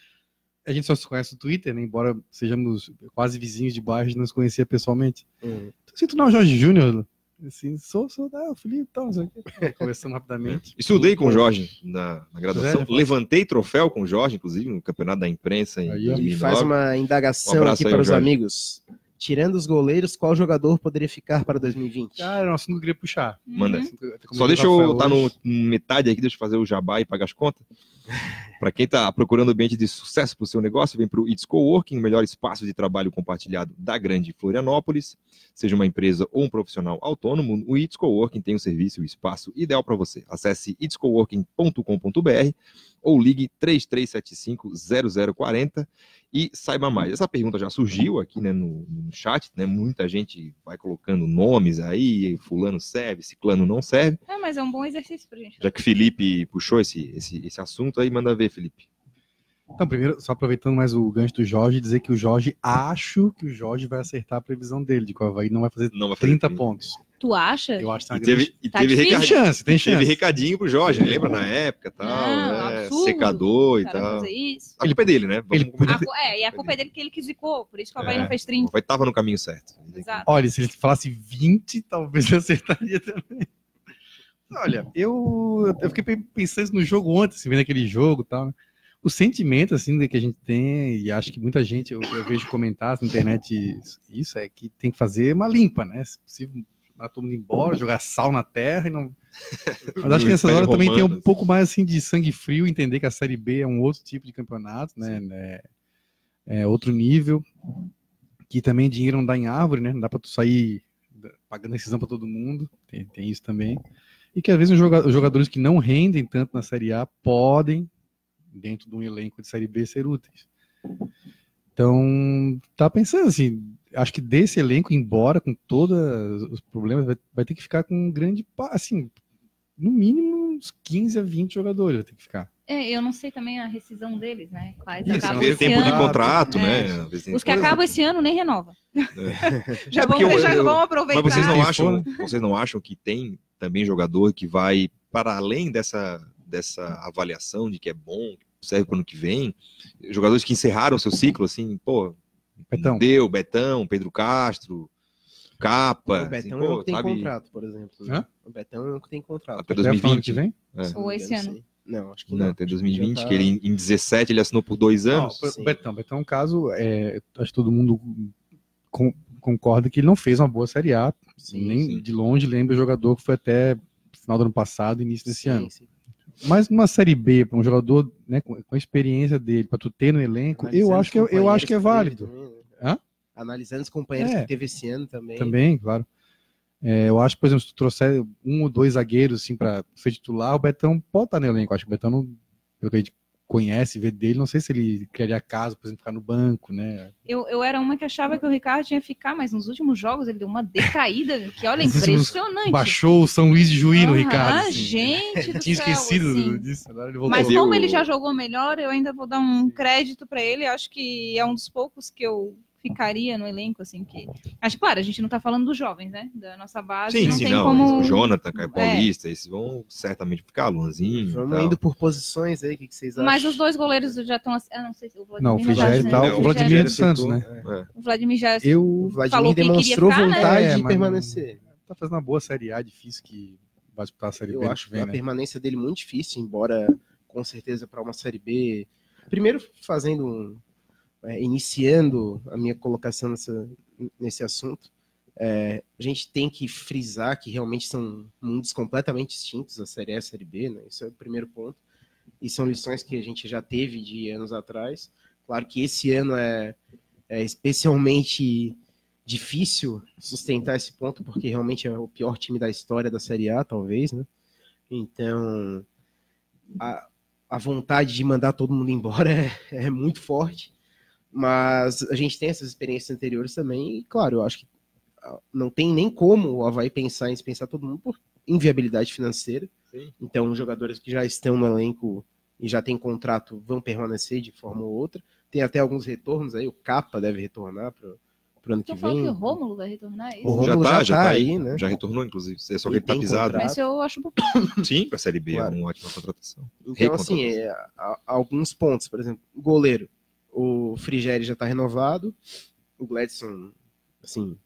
a gente só se conhece no Twitter, né? Embora sejamos quase vizinhos de bairro, não nos conhecia pessoalmente. Hum. Então, se tu não é o Jorge Júnior, assim, sou, sou, ah, o Felipe, tal, não sei o quê. Conversando rapidamente. Estudei com o Jorge na, na graduação. Levantei troféu com o Jorge, inclusive, no campeonato da imprensa em Aí, ó. Ele 2009. faz uma Um indagação abraço aqui aí para os Jorge. amigos. Tirando os goleiros, qual jogador poderia ficar para 2020? Ah, era um assunto que eu queria puxar. Manda. Uhum. Só deixa eu estar no metade aqui, deixa eu fazer o jabá e pagar as contas. Para quem está procurando ambiente de sucesso para o seu negócio, vem para o It's Coworking, o melhor espaço de trabalho compartilhado da grande Florianópolis. Seja uma empresa ou um profissional autônomo, o It's Coworking tem o serviço e o espaço ideal para você. Acesse itscoworking.com.br ou ligue 3375-0040 e saiba mais. Essa pergunta já surgiu aqui né, no, no chat, né? Muita gente vai colocando nomes aí, fulano serve, ciclano não serve. É, mas é um bom exercício pra gente. Já que o Felipe puxou esse, esse, esse assunto aí, manda ver, Felipe. Então, primeiro, só aproveitando mais o gancho do Jorge, dizer que o Jorge, acho que o Jorge vai acertar a previsão dele, de que o Havaí não vai fazer Não vai fazer 30 30. pontos. Tu acha? Eu acho que tem E teve, grande... e Tá teve, recadinho, chance, tem teve chance. recadinho pro Jorge, lembra na época tal, Não, né? absurdo. secador e tal. A culpa é dele, né? Vamos Ele. A é, e a culpa é dele que ele que zicou, por isso que o Havaí É. não fez 30. Vai tava no caminho certo. Exato. Olha, se ele falasse 20, talvez *laughs* eu acertaria também. Olha, eu, eu fiquei pe- pensando no jogo ontem, assim, vendo aquele jogo e tal. né? O sentimento, assim, que a gente tem, e acho que muita gente, eu, eu vejo comentar na internet isso, isso, é que tem que fazer uma limpa, né? Se possível, mandar todo mundo embora, jogar sal na terra e não... *laughs* Mas acho que nessa hora também tem um pouco mais, assim, de sangue frio, entender que a Série B é um outro tipo de campeonato, né? né? É outro nível, que também dinheiro não dá em árvore, né? Não dá para tu sair pagando rescisão para todo mundo, tem, tem isso também. E que às vezes os jogadores que não rendem tanto na Série A podem, dentro de um elenco de Série B, ser úteis. Então, tá pensando assim, acho que desse elenco, embora com todos os problemas, vai, vai ter que ficar com um grande, assim, no mínimo uns 15 a 20 jogadores vai ter que ficar. É, eu não sei também a rescisão deles, né? Quais Isso, acabam Tem esse tempo de ano. contrato, É. né? Tem Os que acabam esse ano nem renova. *laughs* Já É porque vamos, eu- já eu- vamos aproveitar. Mas vocês não acham, vocês não acham que tem também jogador que vai para além dessa, dessa avaliação de que é bom, que serve para o ano que vem? Jogadores que encerraram seu ciclo, assim, pô, Betão. deu, Betão, Pedro Castro, Capa, o assim, Betão pô, é o que tem sabe, contrato, por exemplo. né? Hã? O Betão é o que tem contrato. até Até falando 2020. que vem? É. Se não Ou esse ano. Não, acho que Não, não. até Acho que 2020, já tá- que ele em 17 ele assinou por dois anos. Não, o. Betão, Betão é um caso, é, acho que todo mundo con- concorda que ele não fez uma boa Série A, Sim, nem sim. de longe lembra o jogador que foi até final do ano passado, início desse sim, ano. sim. Mas numa Série B, para um jogador né, com, com a experiência dele, para tu ter no elenco, eu acho que, é- eu acho que é companheiros válido. também, né? Analisando os companheiros É. que teve esse ano também. Também, claro. É, eu acho que, por exemplo, se tu trouxer um ou dois zagueiros assim, para ser titular, o Betão pode estar no elenco. Acho que o Betão, não, pelo que a gente conhece, vê dele, não sei se ele criaria caso, por exemplo, ficar no banco, né? Eu, eu era uma que achava que o Ricardo tinha que ficar, mas nos últimos jogos ele deu uma decaída *laughs* que, olha, impressionante. Baixou o São Luís de Juí no Ah, Ricardo. assim. gente *laughs* do Tinha céu, esquecido assim. disso, agora ele voltou. Mas como eu- ele já jogou melhor, eu ainda vou dar um crédito pra ele. Acho que é um dos poucos que eu ficaria no elenco, assim, que... Acho, claro, a gente não tá falando dos jovens, né? Da nossa base, Sim, não sim, tem não. como... O Jonathan, Caio É. Paulista, esses vão certamente ficar, Luanzinho. Vamos indo por posições aí, o que, que vocês acham? Mas os dois goleiros já estão... Ah, não sei se o Vladimir Não, o Frigério né? tá, É, o o Vladimir Rogério dos Santos, né? é. O Vladimir já... Eu O Vladimir Falou que demonstrou queria ficar, né? vontade É, de permanecer. tá fazendo uma boa Série A, difícil que vai disputar a Série B Eu acho que vem, a né? permanência dele muito difícil, embora com certeza para uma Série B. Primeiro, fazendo um, é, iniciando a minha colocação nessa, nesse assunto, é, a gente tem que frisar que realmente são mundos completamente distintos, a Série A e a Série B, né? Isso é o primeiro ponto. E são lições que a gente já teve de anos atrás. Claro que esse ano é, é especialmente difícil sustentar esse ponto, porque realmente é o pior time da história da Série A, talvez, né? Então, a, a vontade de mandar todo mundo embora *laughs* é, é muito forte, mas a gente tem essas experiências anteriores também, e claro, eu acho que ah, não tem nem como o Havaí pensar em dispensar todo mundo por inviabilidade financeira. Sim. Então, os jogadores que já estão no elenco e já têm contrato vão permanecer de forma ou outra. Tem até alguns retornos aí, o Capa deve retornar para o ano que Então falando vem. que o Rômulo vai retornar é isso? O Rômulo já tá, já já tá tá aí, aí, né? Já retornou, inclusive. É só que Ele ele tá tem pisado. contrato. Mas eu acho um pouco. *coughs* Sim, pra Série B Claro. é uma ótima contratação. Então, assim, é, a- alguns pontos, por exemplo, o goleiro. O Frigeri já está renovado. O Gladson, assim,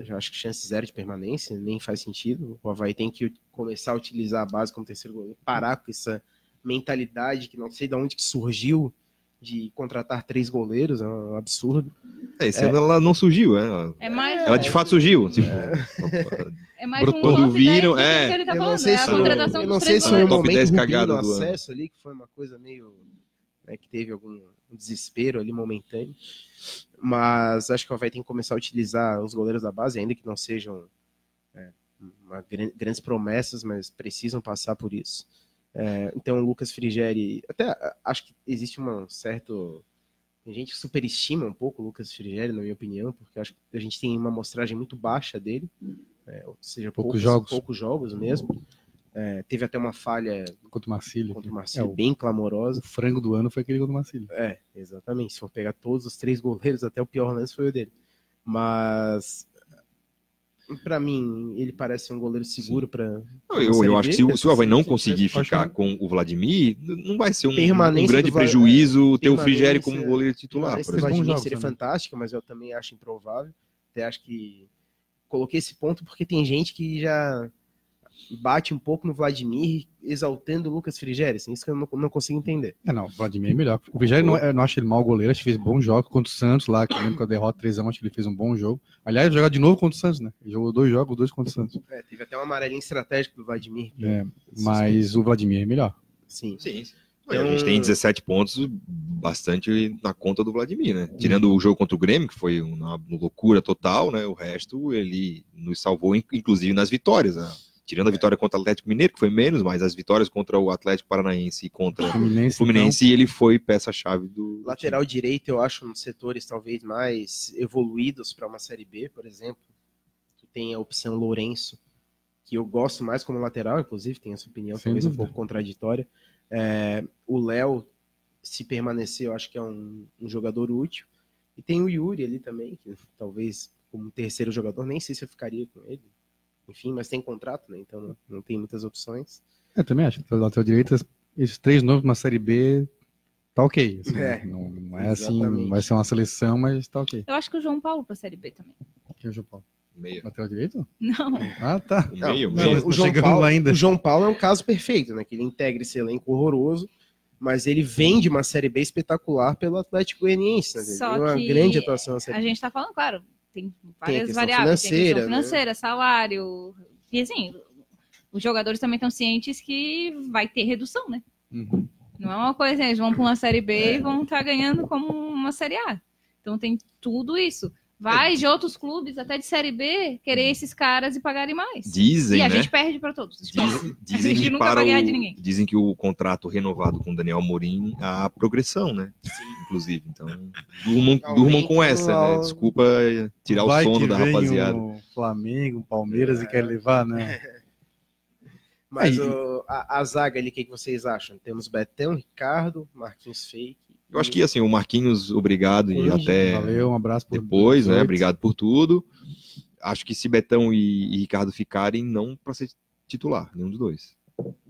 já acho que chance zero de permanência, nem faz sentido. O Havaí tem que começar a utilizar a base como terceiro goleiro, parar com essa mentalidade que não sei de onde que surgiu de contratar três goleiros, é um absurdo. É, esse ano ela não surgiu, né? Ela, É mais, ela de fato surgiu. Tipo, *laughs* é mais brotou um do top 10 viram, é. ele tá eu não falando, sei é a se, eu não sei se foi o momento 10 Rubinho cagada no do ano. acesso ali, que foi uma coisa meio... né, que teve algum desespero ali momentâneo. Mas acho que o Havaí tem que começar a utilizar os goleiros da base, ainda que não sejam é, uma gran- grandes promessas, mas precisam passar por isso. É, então, o Lucas Frigeri, até a- acho que existe um certo. Tem gente superestima um pouco o Lucas Frigeri, na minha opinião, porque acho que a gente tem uma amostragem muito baixa dele, é, ou seja, Poucos poucos, jogos. poucos jogos mesmo. É, teve até uma falha Contra o Marcílio. contra o É, Marcelo o, bem clamorosa. o frango do ano foi aquele contra o Marcílio. É, exatamente. Se for pegar todos os três goleiros, até o pior lance foi o dele. Mas, pra mim, ele parece um goleiro seguro para. Eu, eu, eu acho que se, o- se o Havaí não conseguir ficar com o Vladimir, não vai ser um, um grande Vla- prejuízo ter o Frigério como goleiro titular. Esse Por exemplo. bons Vladimir seria também. fantástico, mas eu também acho improvável. Até acho que coloquei esse ponto porque tem gente que já bate um pouco no Vladimir, exaltando o Lucas Frigério. Assim, isso que eu não, não consigo entender. É, não, o Vladimir é melhor. O Vigério não, eu não acho ele mau goleiro, acho que fez bom jogo contra o Santos lá, que eu lembro que a derrota 3 acho que ele fez um bom jogo. Aliás, jogar de novo contra o Santos, né? Ele jogou dois jogos, dois contra o Santos. É, teve até um amarelinho estratégico do Vladimir. É, mas o Vladimir é melhor. Sim. Sim. Então- A gente tem 17 pontos, bastante na conta do Vladimir, né? Tirando o jogo contra o Grêmio, que foi uma loucura total, né? O resto ele nos salvou, in- inclusive nas vitórias. Né? Tirando a vitória contra o Atlético Mineiro, que foi menos, mas as vitórias contra o Atlético Paranaense e contra o Fluminense, Fluminense, ele foi peça-chave do. do Lateral direito, eu acho, nos setores talvez mais evoluídos para uma Série B, por exemplo. Tu tem a opção Lourenço, que eu gosto mais como lateral, inclusive, tem essa opinião, Sem talvez um dúvida. pouco contraditória. É, o Léo, se permanecer, eu acho que é um, um jogador útil. E tem o Yuri ali também, que talvez como terceiro jogador, nem sei se eu ficaria com ele. Enfim, mas tem contrato, né? Então não, não tem muitas opções. Eu também acho. que Lateral direito, esses três nomes na Série B, tá ok. assim, É, não, não é assim, exatamente. vai ser uma seleção, mas tá ok. Eu acho que o João Paulo pra Série B também. Quem é o João Paulo? Meia. Lateral direito? Não. Ah, tá. O Não, meio, não, meio. Tá o, João Paulo, ainda. o João Paulo é um caso perfeito, né? Que ele integra esse elenco horroroso, mas ele vem de uma Série B espetacular pelo Atlético Goianiense. Né? Só tem uma que grande atuação na Série A B. gente tá falando, claro, tem várias questão variáveis. tem financeira, né? financeira, salário. E assim, os jogadores também estão cientes que vai ter redução, né? Uhum. Não é uma coisa, eles vão para uma série B e vão estar ganhando como uma série A. Então tem tudo isso. Vai de outros clubes, até de série B, querer esses caras e pagarem mais. Dizem, e a né? gente perde para todos. Dizem, dizem *laughs* A gente que nunca para vai ganhar o- de ninguém. dizem que o contrato renovado com o Daniel Amorim há progressão, né? Inclusive, então durmam, durmam com essa, né? Desculpa tirar o Vai sono que da vem rapaziada. Um Flamengo, Palmeiras e quer levar, né? Mas Aí- o- a, a zaga ali, o que, que vocês acham? Temos Betão, Ricardo, Marquinhos Fake. Eu acho que assim, o Marquinhos, obrigado e até Valeu, um abraço por depois, né? 18. Obrigado por tudo. Acho que se Betão e, e Ricardo ficarem, não para ser titular, nenhum dos dois.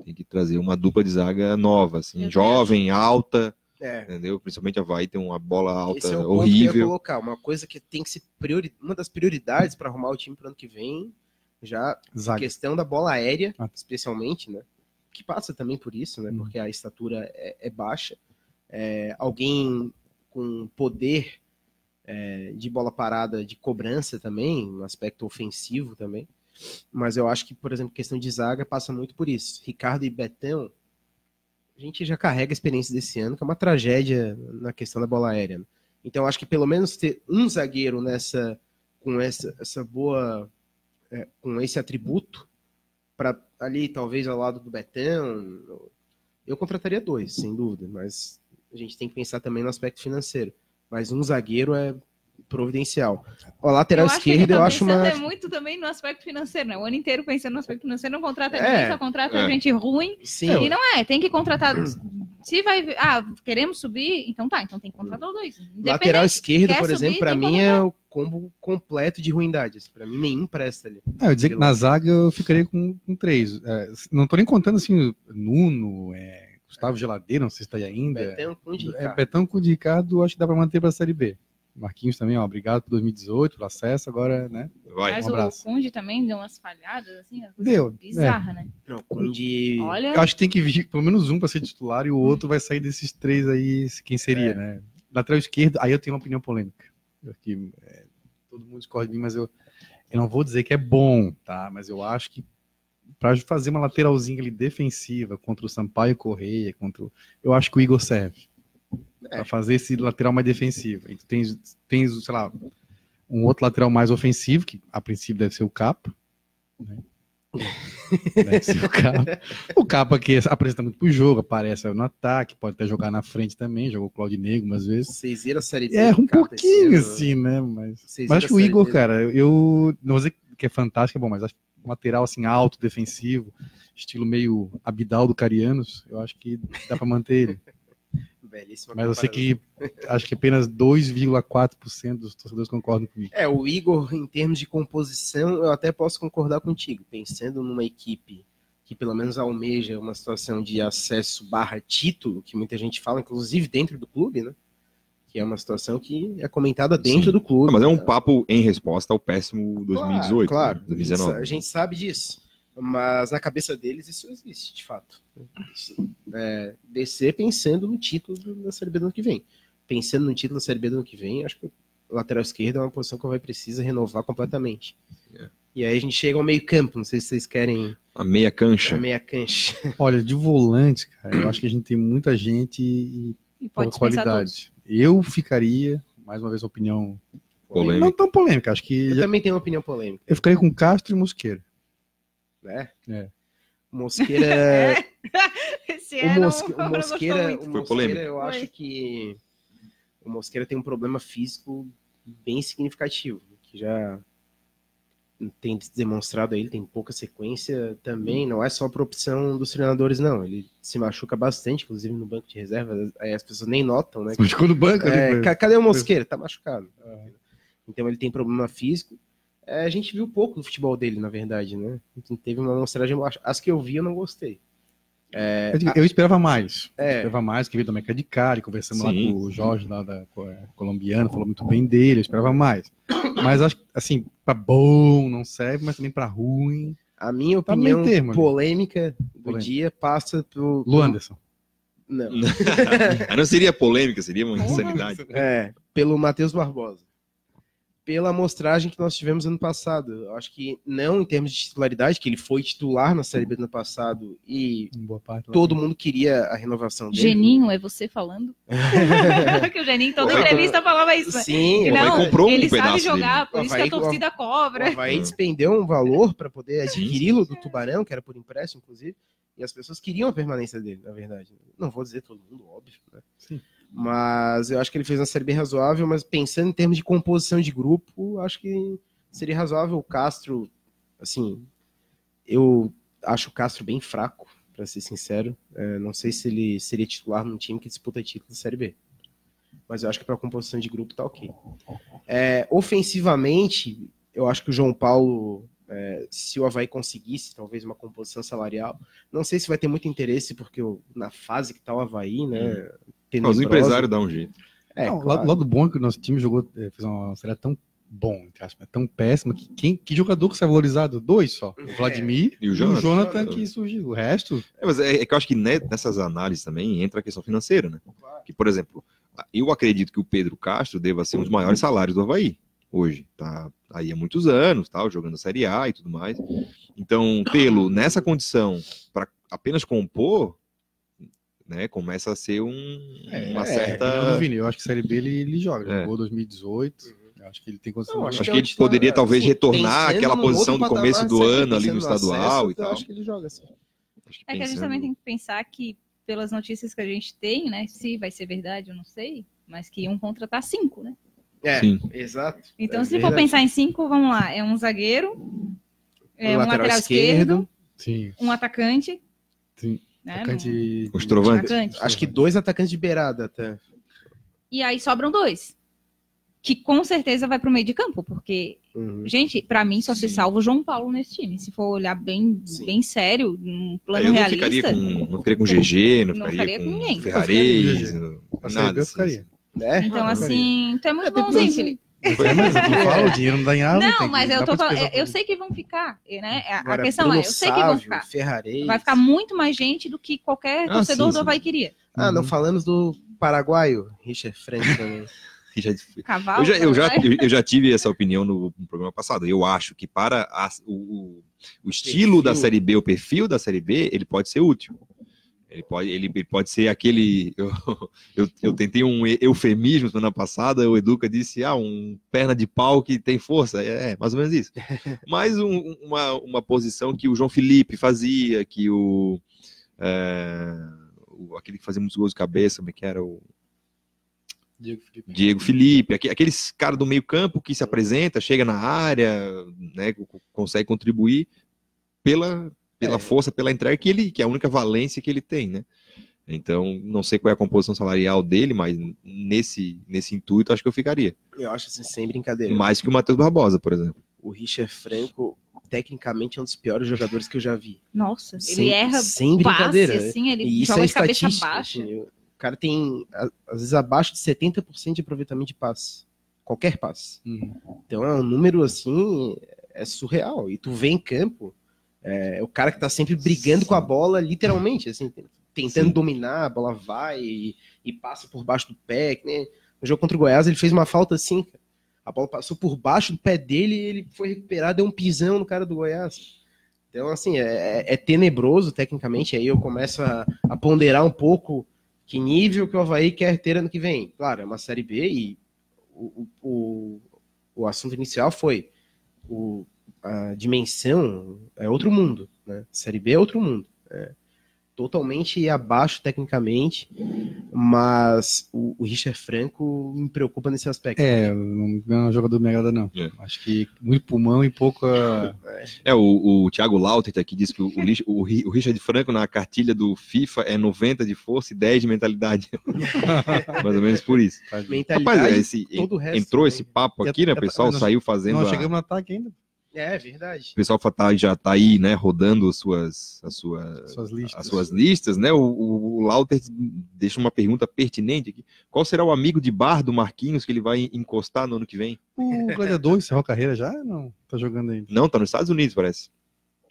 Tem que trazer uma dupla de zaga nova, assim, Eu jovem, alta, É, entendeu? Principalmente a Vai tem uma bola alta esse é o ponto que eu ia horrível. colocar. Uma coisa que tem que ser priori... uma das prioridades para arrumar o time para ano que vem, já a questão da bola aérea, Ah. especialmente, né? Que passa também por isso, né? Uhum. Porque a estatura é, é baixa. É, alguém com poder é, de bola parada, de cobrança também, no aspecto ofensivo também. Mas eu acho que, por exemplo, questão de zaga passa muito por isso. Ricardo e Betão, a gente já carrega a experiência desse ano, que é uma tragédia na questão da bola aérea. né? Então acho que pelo menos ter um zagueiro nessa com essa, essa boa é, com esse atributo para ali talvez ao lado do Betão, eu contrataria dois, sem dúvida, mas a gente tem que pensar também no aspecto financeiro. Mas um zagueiro é providencial. A lateral esquerda eu acho uma. é muito também no aspecto financeiro, né? O ano inteiro pensando no aspecto financeiro, não contrata é, ninguém, só contrata é. gente ruim. Sim. E não é, tem que contratar. Se vai. Ah, queremos subir, então tá, então tem que contratar dois. Lateral esquerda, por exemplo, para mim é o combo completo de ruindades. Para mim, nenhum presta ali. É, eu dizer que na zaga eu ficaria com, com três. É, não tô nem contando assim, Nuno, é, Gustavo Geladeira, não sei se está aí ainda. Betão com o É, Betão com o Ricardo, acho que dá para manter para a Série B. Marquinhos também, ó, obrigado por 2018, pelo acesso, agora, né? Vai. Mas um abraço. o Conde também deu umas falhadas, assim, Deu, bizarra, né? Não, Conde. Olha, Eu acho que tem que vir pelo menos um para ser titular e o outro vai sair desses três aí, quem seria, É. né? Lateral esquerdo, aí eu tenho uma opinião polêmica. Aqui, é, todo mundo discorda de mim, mas eu, eu não vou dizer que é bom, tá? Mas eu acho que para fazer uma lateralzinha ali defensiva contra o Sampaio Correia, contra o, eu acho que o Igor serve. É. Para fazer esse lateral mais defensivo. E tu tens, tens, sei lá, um outro lateral mais ofensivo, que a princípio deve ser o Capa. né? *laughs* O Capa. O Capa que apresenta muito pro jogo, aparece no ataque, pode até jogar na frente também, jogou o Claudio Negro umas vezes. Vocês viram a série B? É, um pouquinho assim, né? Mas, mas acho que o Igor, cara, eu não vou dizer que é fantástico, é bom, mas acho um lateral assim, alto, defensivo, estilo meio Abidal do Carianos, eu acho que dá pra manter ele. *laughs* Belíssima Mas eu sei que acho que apenas 2,4% dos torcedores concordam comigo. É, o Igor, em termos de composição, eu até posso concordar contigo. Pensando numa equipe que pelo menos almeja uma situação de acesso barra título, que muita gente fala, inclusive dentro do clube, né? Que é uma situação que é comentada dentro Sim. do clube. Não, mas é um papo em resposta ao péssimo 2018, Claro, né? claro. 2019. A gente sabe disso. Mas na cabeça deles isso existe, de fato. É, descer pensando no título da Série B do ano que vem. Pensando no título da Série B do ano que vem, acho que o lateral esquerdo é uma posição que vai precisa renovar completamente. É. E aí a gente chega ao meio campo, não sei se vocês querem A meia a cancha. meia cancha. Olha, de volante, cara, eu acho que a gente tem muita gente e e pouca qualidade. Eu ficaria, mais uma vez, opinião Polêmica. não tão polêmica, acho que Eu já- também tenho uma opinião polêmica, eu ficaria com Castro e Mosqueira. né? É. Mosqueira, *laughs* Esse o, ano Mosque- *laughs* não o Mosqueira, o Foi Mosqueira polêmico. eu Foi. acho que o Mosqueira tem um problema físico bem significativo, que já tem demonstrado aí, ele tem pouca sequência também, não é só por opção dos treinadores, não. Ele se machuca bastante, inclusive no banco de reserva, aí as pessoas nem notam, né? Ficou no banco É, ali. ca- cadê o Mosqueira? Tá machucado. Ah. Então ele tem problema físico. É, a gente viu pouco do futebol dele, na verdade, né? Então, teve uma amostragem, as que eu vi eu não gostei. É, Eu, eu esperava mais. Eu É. esperava mais, que veio do América de Cari, conversamos lá com o Jorge, lá da é, colombiana, falou muito bem dele, eu esperava mais. Mas acho que, assim, pra bom não serve, mas também pra ruim. A minha Tá opinião termo ali. polêmica do Polêmica. dia passa pro. Lu Anderson. Não. Aí *laughs* não seria polêmica, seria uma insanidade. É, pelo Matheus Barbosa. Pela amostragem que nós tivemos ano passado. Eu acho que não em termos de titularidade, que ele foi titular na Série B do ano passado e parte. todo mundo queria a renovação dele. Geninho, é você falando? *laughs* que o Geninho, toda Pô, entrevista falava isso. né? Sim, o Havaí não, comprou um ele sabe pedaço jogar, por O isso que Havaí- a torcida O cobra. Havaí Hum. despendeu um valor para poder adquiri-lo do Tubarão, que era por empréstimo, inclusive, e as pessoas queriam a permanência dele, na verdade. Não vou dizer todo mundo, óbvio, né? Sim. Mas eu acho que ele fez uma série bem razoável, mas pensando em termos de composição de grupo, acho que seria razoável. O Castro, assim, eu acho o Castro bem fraco, para ser sincero. É, não sei se ele seria titular num time que disputa título da Série B. Mas eu acho que para composição de grupo tá ok. É, ofensivamente, eu acho que o João Paulo, é, se o Havaí conseguisse talvez uma composição salarial, não sei se vai ter muito interesse, porque na fase que tá o Havaí, né? Mas o tenebrosa- empresário dá um jeito. É, Não, claro. o lado bom é que o nosso time jogou, eh, fez uma série tão bom, entre aspas, tão péssima, que quem, que jogador que sai valorizado? Dois só. O Vladimir E o e Jonathan. o Jonathan que surgiu. O resto, É, mas é, é que eu acho que ne- nessas análises também entra a questão financeira, né? Que, por exemplo, eu acredito que o Pedro Castro deva ser um dos maiores salários do Havaí hoje. Tá aí há muitos anos, tal, jogando a Série A e tudo mais. Então, tê-lo nessa condição para apenas compor, né, começa a ser um, É, uma é, certa. eu, não vi, eu acho que Série B ele, ele joga. É. Jogou 2018. Eu acho que ele tem condição. Não, Acho que que é ele onde poderia tá, talvez assim, retornar àquela posição do começo do ano ali no pensando estadual acesso, e Eu tal. acho que ele joga assim. Acho que É que a gente também tem que pensar que, pelas notícias que a gente tem, né? Se vai ser verdade, eu não sei, mas que iam contratar cinco, né? É, Sim. exato. Então, É se for verdade. pensar em cinco, vamos lá. É um zagueiro, é um lateral, esquerdo, Sim, um atacante. Sim. Né? atacante. Os trovantes. atacante. Acho que dois atacantes de beirada até. E aí sobram dois. Que com certeza vai pro meio de campo, porque, Uhum. gente, pra mim só se Sim. salva o João Paulo nesse time. Se for olhar bem, Sim. bem sério, num plano eu não realista. ficaria com, não ficaria com GG, não, Não ficaria ficaria com, com ninguém. Série nada. Eu assim. ficaria. É? Então, assim, tu é muito É, depois- bonzinho, Felipe. É, mas eu não falo, o dinheiro não dá em nada. Não, tem mas eu tô falando, despesar eu tudo. sei que vão ficar, né? A- Agora, a questão é, eu sei que vão ficar. Ferrarez. Vai ficar muito mais gente do que qualquer Ah, torcedor sim, do sim. Havaí queria. Ah, não Uhum. falamos do paraguaio, Richard Frank também. *laughs* Já- Cavalo. Eu já, eu, já, né? eu- eu já tive essa opinião no, no programa passado. Eu acho que para a- o, o- o estilo Perfil. da Série B, o perfil da Série B, ele pode ser útil. Ele pode, ele, ele pode ser aquele. *laughs* Eu, eu, eu tentei um eufemismo semana passada, o Educa disse: ah, um perna de pau que tem força. É, é, mais ou menos isso. *laughs* Mas um- uma, uma posição que o João Felipe fazia, que o. é, o- aquele que fazia muitos gols de cabeça, como é que era o. Diego Felipe. Diego Felipe, aque- aqueles caras do meio campo que se apresenta, chega na área, né, co- consegue contribuir pela, pela É. força, pela entrega que ele, que é a única valência que ele tem, né? Então, não sei qual é a composição salarial dele, mas nesse, nesse intuito acho que eu ficaria. Eu acho assim, sem brincadeira. Mais que o Matheus Barbosa, por exemplo. O Richard Franco, tecnicamente, é um dos piores jogadores que eu já vi. Nossa, ele Sem- erra sem passe, brincadeira. assim, ele E isso joga é de cabeça baixa. assim, o cara tem, às vezes, abaixo de 70% de aproveitamento de passe. Qualquer passe. Uhum. Então é um número assim, é surreal. E tu vê em campo, é, o cara que tá sempre brigando com a bola, literalmente, assim, tentando Sim. dominar, a bola vai e, e passa por baixo do pé. nem No jogo contra o Goiás, ele fez uma falta assim, cara. a bola passou por baixo do pé dele e ele foi recuperar, deu um pisão no cara do Goiás. Então, assim, é, é tenebroso tecnicamente. Aí eu começo a, a ponderar um pouco que nível que o Havaí quer ter ano que vem. Claro, é uma Série B e o, o, o, o assunto inicial foi o, a dimensão é outro mundo, né? Série B é outro mundo. É totalmente abaixo tecnicamente, mas o, o Richard Franco me preocupa nesse aspecto. É, não é um jogador me agrada, não. É. Acho que muito pulmão e pouca. É, o, o Thiago Lautert aqui diz que o, o, o Ri- o Richard Franco na cartilha do FIFA é 90 de força e 10 de mentalidade. *laughs* Mais ou menos por isso. Mentalidade, Rapaz, é, esse, todo o resto entrou também. esse papo aqui, né? pessoal nós- saiu fazendo. A- chegamos no ataque ainda. É verdade. O pessoal tá- já está aí, né, rodando as suas, as suas, Suas listas. as suas listas, né? O, o, o Lauter deixa uma pergunta pertinente aqui. Qual será o amigo de bar do Marquinhos que ele vai encostar no ano que vem? O Gladiador *laughs* encerrou a carreira já? Não, tá jogando ainda. Não, tá nos Estados Unidos, parece.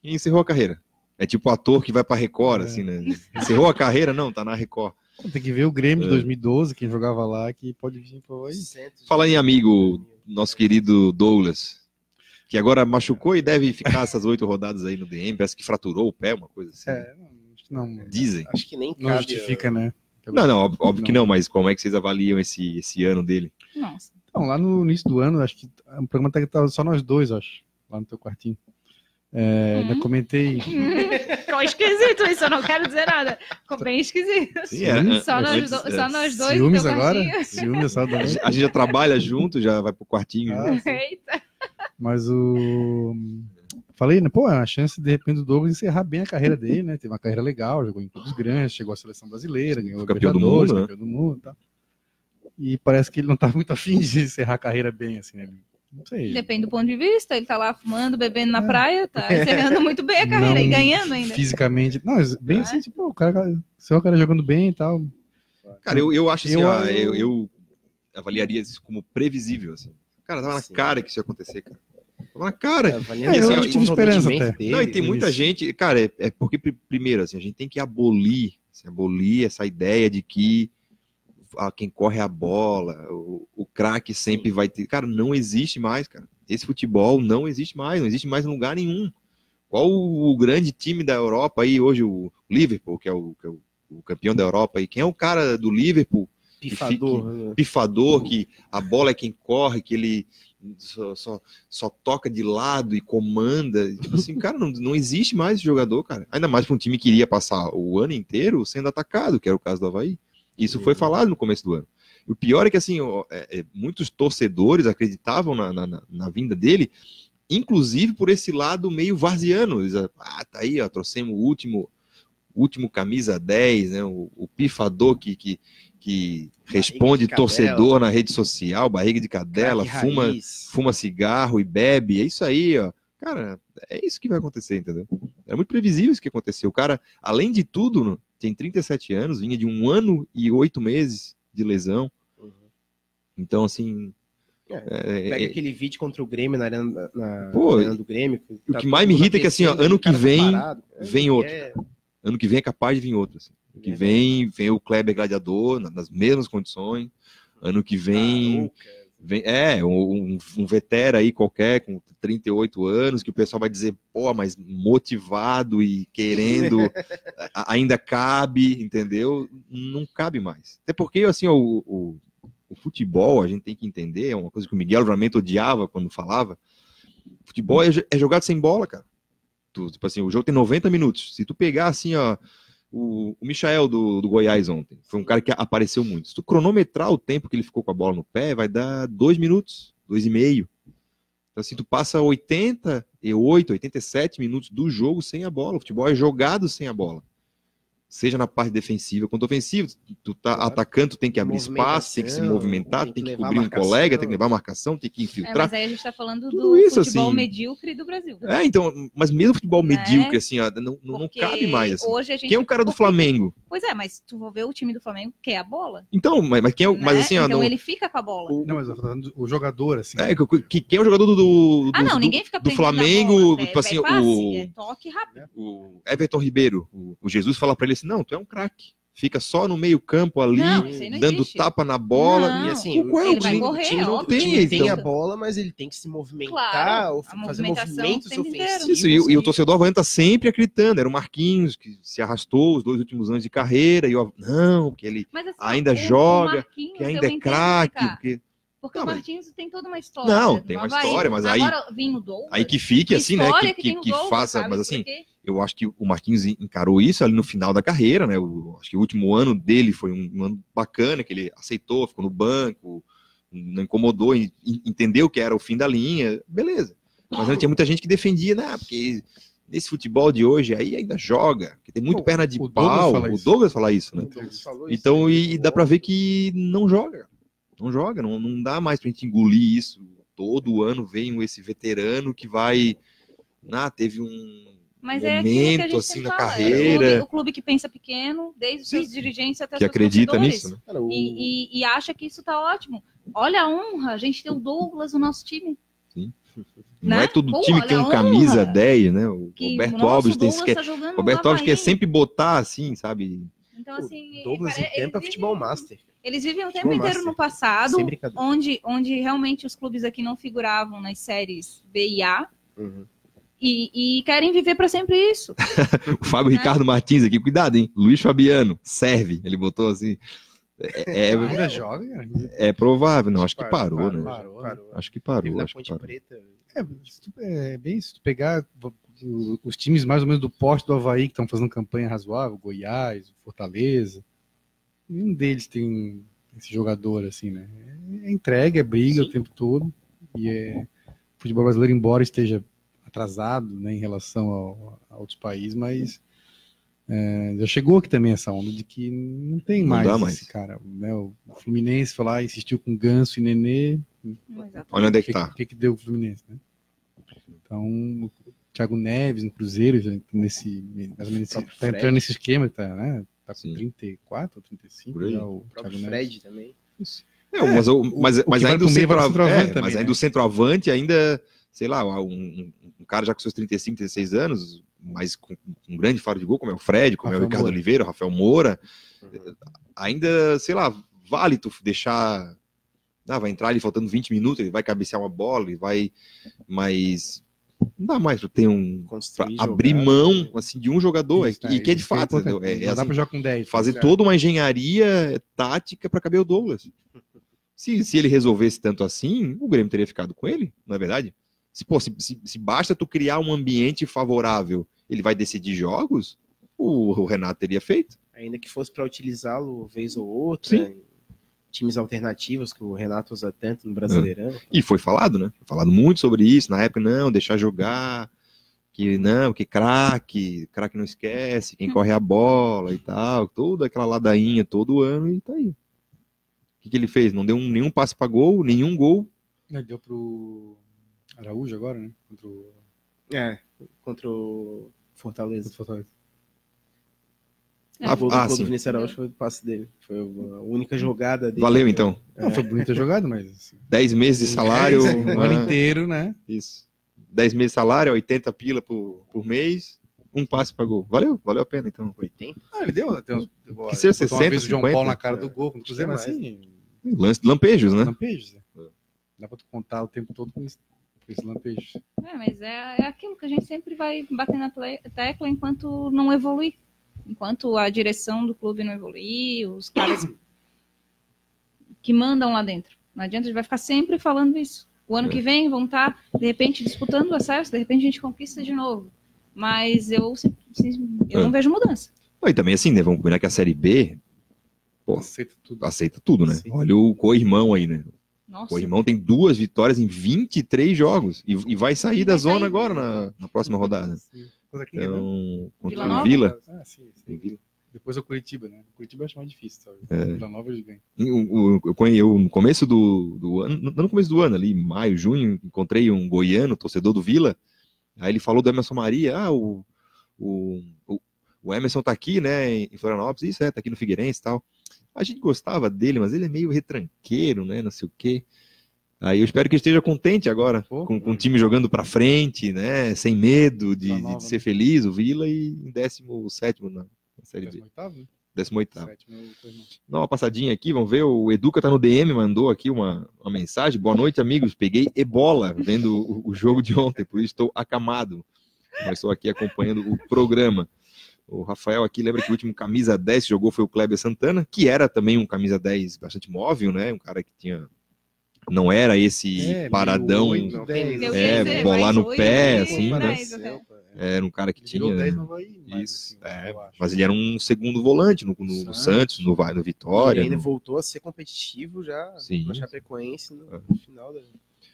E encerrou a carreira. É tipo o ator que vai pra Record, É. assim, né? Encerrou a carreira? Não, tá na Record. Tem que ver o Grêmio de É. 2012, quem jogava lá, que pode vir aí. Fala em amigo, nosso querido Douglas, que agora machucou e deve ficar essas oito rodadas aí no DM. Parece que fraturou o pé, uma coisa assim. É, não, acho que não, Dizem. Acho que nem não cabe, justifica, né? Não, não, óbvio, óbvio que Não. não, mas como é que vocês avaliam esse, esse ano dele? Nossa. Não, lá no início do ano, acho que o programa até que tava só nós dois, acho, lá no teu quartinho. É, ainda Hum. comentei. *laughs* Ficou esquisito isso, eu não quero dizer nada. Ficou bem esquisito. Sim, é, Só nós, antes, do- é, só nós dois. Ciúmes agora? Ciúmes, sabe? A gente- a gente já trabalha junto, já vai pro quartinho. Ah, junto. sim. Eita. Mas o. Falei, né? Pô, é uma chance de repente do Douglas encerrar bem a carreira dele, né? Teve uma carreira legal, jogou em clubes grandes, chegou à seleção brasileira, ganhou o Campeão do mundo, né? campeão do mundo e tal. E parece que ele não tá muito afim de encerrar a carreira bem, assim, né? Não sei. Depende do ponto de vista. Ele tá lá fumando, bebendo na É. praia, tá *laughs* encerrando muito bem a carreira e Não ganhando ainda. Fisicamente. Não, mas bem É. assim, tipo, o cara, se o cara jogando bem e tal. Cara, eu, eu acho assim, Eu- ó, eu, eu avaliaria isso como previsível, assim. Cara, tava na Sim. cara que isso ia acontecer, cara. Na cara. É, eu assim, tive o esperança comprometimento até. dele, Não, e tem muita isso. gente, cara, é, é porque, pri- primeiro, assim, a gente tem que abolir, assim, abolir essa ideia de que ah, quem corre a bola, o, o craque sempre vai ter. Cara, não existe mais, cara. Esse futebol não existe mais, não existe mais em lugar nenhum. Qual o, o grande time da Europa aí hoje, o Liverpool, que é o, que é o, o campeão da Europa, e quem é o cara do Liverpool, Pifador. né? pifador, que a bola é quem corre, que ele só, só, só toca de lado e comanda. Tipo assim, cara, não, não existe mais esse jogador, cara. Ainda mais para um time que iria passar o ano inteiro sendo atacado, que era o caso do Havaí. Isso foi Uhum. falado no começo do ano. E o pior é que, assim, é- é, muitos torcedores acreditavam na, na, na- na vinda dele, inclusive por esse lado meio varziano. Eles, ah, tá aí, ó, trouxemos o último, último camisa 10, né, o, o pifador que, que, que responde torcedor na rede social, barriga de cadela, fuma, raiz. fuma cigarro e bebe. É isso aí, ó. Cara, é isso que vai acontecer, entendeu? É muito previsível isso que aconteceu. O cara, além de tudo, tem 37 anos, vinha de um ano e oito meses de lesão. Uhum. Então, assim. É, é- Pega é- aquele vídeo contra o Grêmio na arena, na, Pô, na arena do Grêmio. o tá que mais todo me irrita é que, assim, ó, ano o cara que tá vem, parado. vem É, outro. é, ano que vem é capaz de vir outro. assim. Ano que É. vem, vem o Kleber Gladiador, na- nas mesmas condições. Ano que vem. Caruca. Vem, é, um, um vetera aí qualquer, com 38 anos, que o pessoal vai dizer, pô, mas motivado e querendo, *laughs* a- ainda cabe, entendeu? Não cabe mais. Até porque, assim, o, o, o futebol, a gente tem que entender, é uma coisa que o Miguel realmente odiava quando falava, futebol é, é jogado sem bola, cara. Tu, tipo assim, o jogo tem 90 minutos. Se tu pegar, assim, ó, o, o Michael do, do Goiás ontem, foi um cara que apareceu muito. Se tu cronometrar o tempo que ele ficou com a bola no pé, vai dar dois minutos, dois e meio. Então, assim, tu passa 88, 87 minutos do jogo sem a bola. O futebol é jogado sem a bola. Seja na parte defensiva quanto ofensiva. Tu tá Claro. atacando, tu tem que abrir espaço, tem que se movimentar, tem tem que que cobrir um colega, tem que levar marcação, tem que É, infiltrar. mas aí a gente tá falando Tudo do isso, futebol assim. medíocre do Brasil. É, então, mas mesmo futebol Né? medíocre, assim, ó, não, não, não cabe mais. Assim. Hoje a gente... Quem é o cara do porque- Flamengo? Pois é, mas tu vai ver o time do Flamengo quer a bola. Então, mas, mas quem é o. Mas né? assim, ó, então não, ele fica com a bola. Não, mas eu tô falando do- o jogador, assim. é, que- que, quem é o jogador do. do ah, não, do- ninguém fica do Flamengo, bola, é- tipo assim, é passe, o- é toque rápido. o Everton Ribeiro, o, o Jesus fala pra ele assim: não, tu é um craque. Fica só no meio-campo ali, Não, dando existe. tapa na bola. Não. E assim, O qual é o ele vai time- correr, time não, óbvio. tem então. a bola, mas ele tem que se movimentar, Claro, fazer movimentação movimentos ofensivos. Isso, e, o- e o torcedor Havaiano tá sempre acreditando. Era o Marquinhos, que se arrastou os dois últimos anos de carreira, e o não, que ele Mas, assim, ainda o- joga, que eu ainda é craque. Porque... Porque Não, o mas- Marquinhos tem toda uma história. Não, no tem uma história, mas aí- Agora, vindo o Douglas, Aí que fique que assim, né? história Que, tem que, faça, sabe? mas assim, Porque- eu acho que o Marquinhos encarou isso ali no final da carreira, né? O, acho que o último ano dele foi um, um ano bacana, que ele aceitou, ficou no banco, não incomodou, en- en- entendeu que era o fim da linha, beleza. Mas não tinha muita gente que defendia, né? Porque nesse futebol de hoje aí ainda joga, porque tem muito Pô, perna de o Douglas pau. fala O. Douglas fala isso, né? Então, isso, e, dá pra ver que não joga. Não joga, não, não dá mais pra gente engolir isso. Todo ano vem esse veterano que vai. Ah, teve um Mas é aquilo que a momento gente assim na fala, é carreira o, clube, o clube que pensa pequeno, desde os seus dirigentes até os que seus acredita nisso, né? Cara, o- E, e- e acha que isso tá ótimo. Olha a honra, a gente tem o Douglas no nosso time. Não Né? é todo Pô, time que tem um camisa honra 10, né? O Que Roberto o Alves tem Douglas que, tá Roberto Alves quer sempre botar assim, sabe? Então, assim, Douglas em tempo é eles futebol vivem- master. Eles vivem o tempo Futebol inteiro master. no passado, onde, onde realmente os clubes aqui não figuravam nas séries B e A, Uhum. E, e querem viver para sempre isso. *laughs* O Fábio Né? Ricardo Martins aqui, cuidado, hein? Luiz Fabiano, serve. Ele botou assim. É, é, Ainda joga, cara. é provável, não, acho que Parou, parou, né? parou. Parou. Acho que parou, acho que parou. É, se tu- é bem isso. Tu pegar os times mais ou menos do porte do Havaí que estão fazendo campanha razoável, Goiás, Fortaleza, nenhum deles tem esse jogador assim, né? É entrega, é briga Sim. o tempo todo. E é o futebol brasileiro, embora esteja atrasado né, em relação ao- a outros países, mas é, já chegou aqui também essa onda de que não tem Não mais dá esse mais. cara. Né? O Fluminense foi lá, insistiu com Ganso e Nenê, Olha onde é o que tá. que, que deu o Fluminense, né? Então, o Thiago Neves no Cruzeiro, já nesse, mais ou menos tá Fred. entrando nesse esquema, tá, né? Tá com Sim. 34 ou 35 Por aí. já o O Thiago próprio Neves. Fred também. É, mas, o- mas, o mas ainda o centroavante, centroavante é, também, mas né? ainda o centroavante ainda, sei lá, um, um- cara já com seus 35, 36 anos, mas com um grande faro de gol, como é o Fred, como é o Rafael Ricardo Moura. Oliveira, o Rafael Moura, Uhum. ainda, sei lá, vale tu deixar. Ah, vai entrar ali faltando 20 minutos, ele vai cabecear uma bola, ele vai. Mas Não dá mais pra ter um. Construir, abrir jogar, mão né? assim, de um jogador. Isso, é, e que é de isso é fato. É, é dá assim, jogar com 10. fazer É. toda uma engenharia tática para caber o Douglas. Se, se ele resolvesse tanto assim, o Grêmio teria ficado com ele, não é verdade? Se, pô, se, se- se basta tu criar um ambiente favorável, ele vai decidir jogos, o, o Renato teria feito. Ainda que fosse para utilizá-lo vez ou outra, Sim. em times alternativos que o Renato usa tanto no Brasileirão. E foi falado, né? Foi falado muito sobre isso. Na época, não, deixar jogar, que não, que craque, craque não esquece, quem corre a bola e tal, toda aquela ladainha todo ano e tá aí. O que, que ele fez? Não deu um- nenhum passe para gol, nenhum gol. Ele deu pro Araújo agora, né? Contra o É, contra o contra Fortaleza. o Fortaleza. É. Ah, gol do. Vinícius Araújo foi o passe dele. Foi a única jogada dele. Valeu, então. Não, foi bonita jogada, mas. Assim, 10 meses de salário. o ano ah, inteiro, né? Isso. 10 meses de salário, 80 pila por, por mês, um passe para gol. Valeu, valeu a pena, então. 80. Ah, ele deu. Tem uns, botou Que seja uma 60, vez o João 50, Paulo na cara é. do gol contra o Cruzeiro, mas assim, Lance, lampejos, né? lampejos. né? Dá pra tu contar o tempo todo com isso- esses lampejos. É, mas é, é aquilo que a gente sempre vai bater na tecla enquanto não evoluir. Enquanto a direção do clube não evoluir, os caras *coughs* que mandam lá dentro. Não adianta, a gente vai ficar sempre falando isso. O ano É. que vem vão estar, de repente, disputando o acesso, de repente a gente conquista de novo. Mas eu, eu É. não vejo mudança. E também assim, né? Vamos combinar que a Série B Pô. Aceita tudo. aceita tudo, né? Sim. Olha o co-irmão aí, né? O Nossa, co-irmão tem duas vitórias em 23 jogos e, e vai sair E da vai zona sair. agora na, na próxima rodada. Sim. Que, né? Então, contra Vila o? Vila. Ah, sim, sim. Vila. Depois é o Curitiba, né? O Curitiba eu acho mais difícil, sabe? É. Vila Nova eles ganham. Eu, eu, eu, no começo do, do ano, não no começo do ano, ali, maio, junho, encontrei um goiano, torcedor do Vila. Aí ele falou do Emerson Maria, ah, o, o, o, o Emerson tá aqui, né, em Florianópolis, isso é, tá aqui no Figueirense e tal. A gente gostava dele, mas ele é meio retranqueiro, né, não sei o quê. Aí eu espero que esteja contente agora, Pô. com, com o time jogando pra frente, né, sem medo de, de ser né? feliz, o Vila, e em 17 na, na Série B, 18, né? 18 Sétimo, eu tô irmão. Dá uma passadinha aqui, vamos ver. O Educa tá no DM, mandou aqui uma, uma mensagem. Boa noite, amigos. Peguei ebola vendo o, o jogo de ontem, por isso estou acamado. Mas estou aqui acompanhando o programa. O Rafael aqui lembra que o último camisa 10 que jogou foi o Kleber Santana, que era também um camisa 10 bastante móvel, né? Um cara que tinha. Não era esse É, paradão. meio oito, não dez, Eu É, dizer, bolar no pé, assim, né? até. Era um cara que Ele tinha. 10 no Havaí, mas, Isso, assim, é, mas ele era um segundo volante no, no- no Santos. No, vai- no E Vitória. ainda no- voltou a ser competitivo já Sim. na Chapecoense no, É. no final da,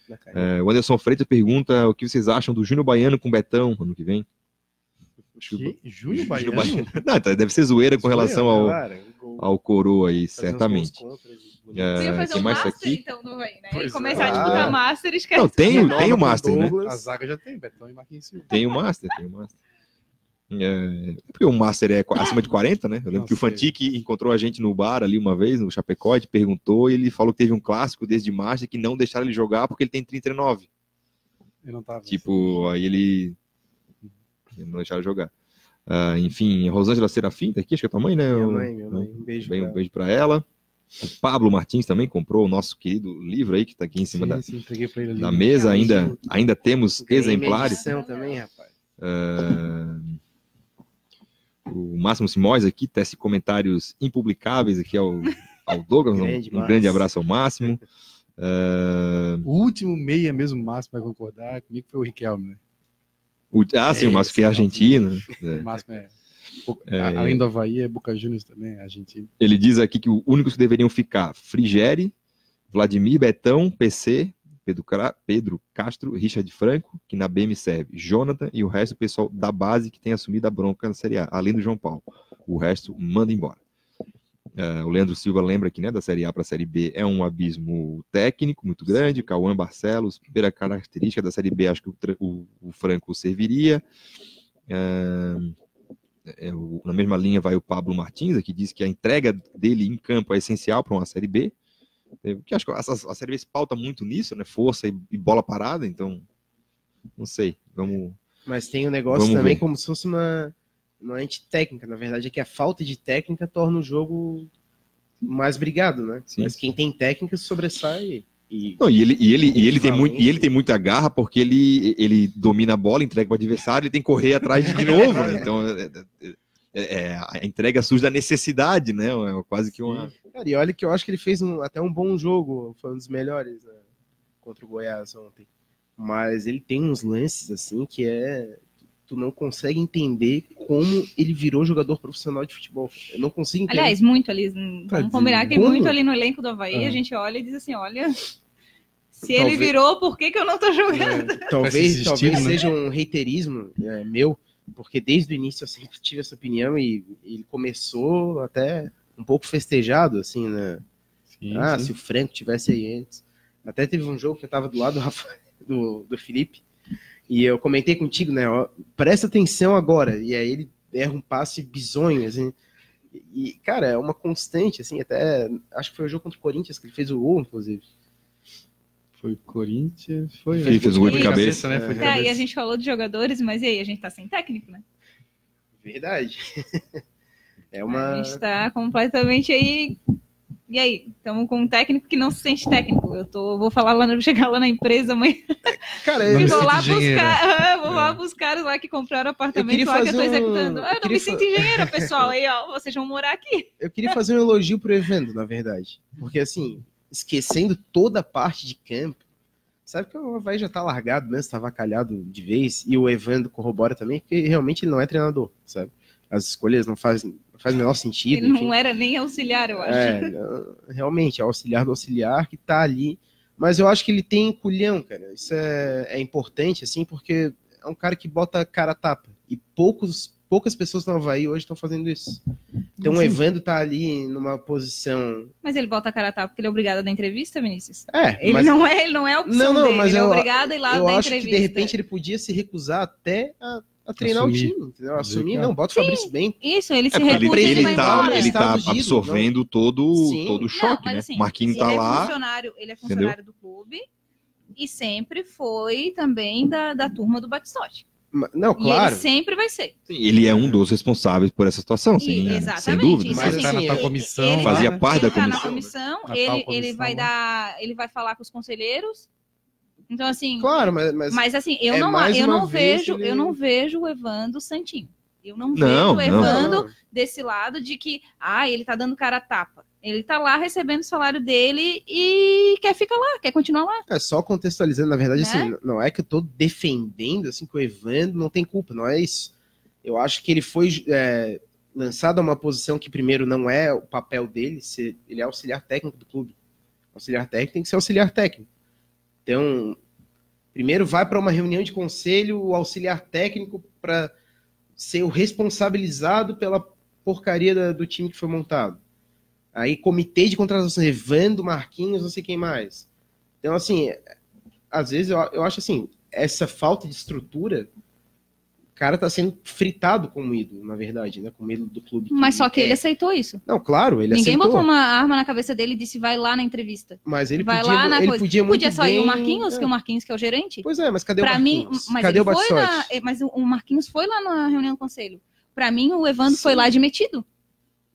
da carreira. É, o Anderson Freitas pergunta o que vocês acham do Júnior Baiano com Betão ano que vem. Acho que o- Que? Júnior Júnior Baiano? *laughs* Não, tá, deve ser zoeira com Zoeira, relação ao, ao Coroa aí, certamente. É, Você ia fazer tem um mais Master, aqui? então, não vem, né? Pois E é. começar a Ah. disputar Master, esquece. Não, tem, o- Renova tem o Master, né? A zaga já tem, Betão e Marquinhos Silva. Tem o Master, tem o Master. É, porque o Master é acima de 40, né? Eu lembro Não que o. Fantique encontrou a gente no bar ali uma vez, no Chapecó, e perguntou, e ele falou que teve um clássico desde Master que não deixaram ele jogar porque ele tem 39. Eu não tava. Tipo, aí ele. Não deixaram jogar. Ah, enfim, Rosângela Serafim, tá aqui, acho que é tua mãe, né? Minha mãe, minha mãe. Um beijo. Bem, pra um beijo pra ela. O Pablo Martins também comprou o nosso querido livro aí, que tá aqui em cima sim, da, sim, entreguei pra ele ali. da mesa. Ainda, ainda temos Ganhei exemplares. edição também, rapaz. Ah, o Máximo Simões aqui tece comentários impublicáveis aqui ao, ao Douglas. Um- Grande um, Márcio. grande abraço ao Máximo. *laughs* Ah, O último meia mesmo, Márcio vai concordar comigo, foi o Riquelme, né? O, ah, sim, o Márcio que é argentino. *laughs* É. O Márcio é... É. Além do Havaí, é Boca Juniors também, é argentino. Ele diz aqui que os únicos que deveriam ficar, Frigeri, Vladimir, Betão, PC, Pedro, Pedro Castro, Richard Franco, que na BM serve, Jonathan e o resto do pessoal da base que tem assumido a bronca na Série A, além do João Paulo. O resto manda embora. É, o Leandro Silva lembra que né, da Série A para a Série B é um abismo técnico muito grande. Cauã Barcelos, primeira característica da Série B, acho que o, o- o Franco serviria. É, é, o- na mesma linha vai o Pablo Martins, que diz que a entrega dele em campo é essencial para uma Série B. É, que acho que a, a Série B se pauta muito nisso, né? Força e, e bola parada, então não sei. Vamos. Mas tem um negócio também ver. como se fosse uma, uma antitécnica. Na verdade, é que a falta de técnica torna o jogo mais brigado, né? Sim. Mas quem tem técnica sobressai E, Não, e ele, e ele, e ele, tem, muito, e ele tem muita garra porque ele, ele domina a bola, entrega para o adversário, ele tem que correr atrás de novo. né? *laughs* Então, é, é- é a entrega surge da necessidade, né? É quase que uma. cara, e olha que eu acho que ele fez um- até um bom jogo, foi um dos melhores né, contra o Goiás ontem. Mas ele tem uns lances assim que é. Tu não consegue entender como ele virou jogador profissional de futebol. Eu não consigo entender. Aliás, muito ali. Vamos Tadinho. combinar que Como? muito ali no elenco do Havaí, Ah. a gente olha e diz assim: olha, se Talvez- ele virou, por que, que eu não tô jogando? É, talvez Esse talvez né? seja um reiterismo é, meu, porque desde o início eu sempre tive essa opinião e ele começou até um pouco festejado, assim, né? Sim, ah, sim. se o Franco tivesse aí antes. Até teve um jogo que eu tava do lado do, *laughs* do Felipe e eu comentei contigo, né? ó, presta atenção agora. E aí ele erra um passe bizonho, assim. E, cara, é uma constante, assim, até. Acho que foi o jogo contra o Corinthians que ele fez o gol, inclusive. Foi Corinthians, foi. Ele fez o gol de cabeça. né? Foi de Tá, e a cabeça. gente falou de jogadores, mas e aí? A gente tá sem técnico, né? Verdade. *laughs* é A uma. gente tá completamente aí. E aí? Estamos com um técnico que não se sente técnico. Eu tô, vou falar lá, no- *laughs* chegar lá na empresa amanhã Cara, e *laughs* eu, vou lá engenheira. buscar. vou lá buscar os lá que compraram apartamento lá que eu tô fazer um- executando. eu Ah, eu não me fa- sinto engenheira, pessoal. *laughs* Aí, ó, vocês vão morar aqui. eu queria fazer um elogio pro Evandro, na verdade. Porque, assim, esquecendo toda a parte de campo, sabe que o Havaí já tá largado mesmo, tá avacalhado de vez, e o Evandro corrobora também, porque realmente ele não é treinador, sabe? As escolhas não fazem, faz o menor sentido. Ele enfim. não era nem auxiliar, eu acho. É, realmente, é o auxiliar do auxiliar que tá ali. Mas eu acho que ele tem culhão, cara. Isso é, é importante, assim, porque é um cara que bota cara a tapa. E poucos, poucas pessoas no Havaí hoje estão fazendo isso. Então o Sim. Evandro tá ali numa posição. Mas ele bota a cara a tapa porque ele é obrigado a dar entrevista, Vinícius? É, Ele mas não é, ele não é opção Não, não, dele, mas ele é eu- obrigado a ir lá eu dar acho que entrevista. de repente ele podia se recusar até a, a treinar Assumir. o time, entendeu? Assumir, Legal. não, bota o Fabrício bem. Isso, ele É se ele, recusa e ele vai tá, embora. ele tá absorvendo todo, Sim. todo o Não, choque, mas né? assim, Marquinhos tá ele É lá. funcionário, ele é funcionário do clube e sempre foi também da, da turma do Batistote. Não, E claro. ele sempre vai ser. Ele é um dos responsáveis por essa situação, E- sim, né? sem dúvida. isso Mas assim, tá na tua ele- comissão, ele- Fazia né? parte da ele tá na comissão. comissão, tal ele, ele comissão vai lá. dar, ele vai falar com os conselheiros. Então assim, Claro, mas, mas, mas assim, eu é não, eu não vejo, ele- eu não vejo o Evandro Santinho. Eu não, Não, vejo o não. Evandro Não, desse lado de que, ah, ele tá dando cara a tapa. Ele tá lá recebendo o salário dele e quer ficar lá, quer continuar lá. É só contextualizando, na verdade, Né? assim, não é que eu tô defendendo assim que o Evandro não tem culpa, não é isso. Eu acho que ele foi é, lançado a uma posição que primeiro não é o papel dele, ser, ele é auxiliar técnico do clube. Auxiliar técnico tem que ser auxiliar técnico. Então, primeiro vai para uma reunião de conselho o auxiliar técnico para ser o responsabilizado pela porcaria da- do time que foi montado. Aí, comitê de contratação, Evandro, Marquinhos, não sei quem mais. Então, assim, às vezes eu, eu acho assim, essa falta de estrutura, cara tá sendo fritado como ídolo, na verdade, né? Como ídolo do clube. Mas só que é. ele aceitou isso. Não, claro, ele Ninguém aceitou, botou uma arma na cabeça dele e disse, vai lá na entrevista. mas ele vai podia, lá na ele coisa. podia muito Podia só ir o Marquinhos, é. que o Marquinhos que é o gerente. Pois é, mas cadê Pra o mim, Marquinhos? mas cadê ele o foi na, Batistotti? é, mas o Marquinhos foi lá na reunião do conselho. Pra mim, o Evandro Sim. foi lá admitido.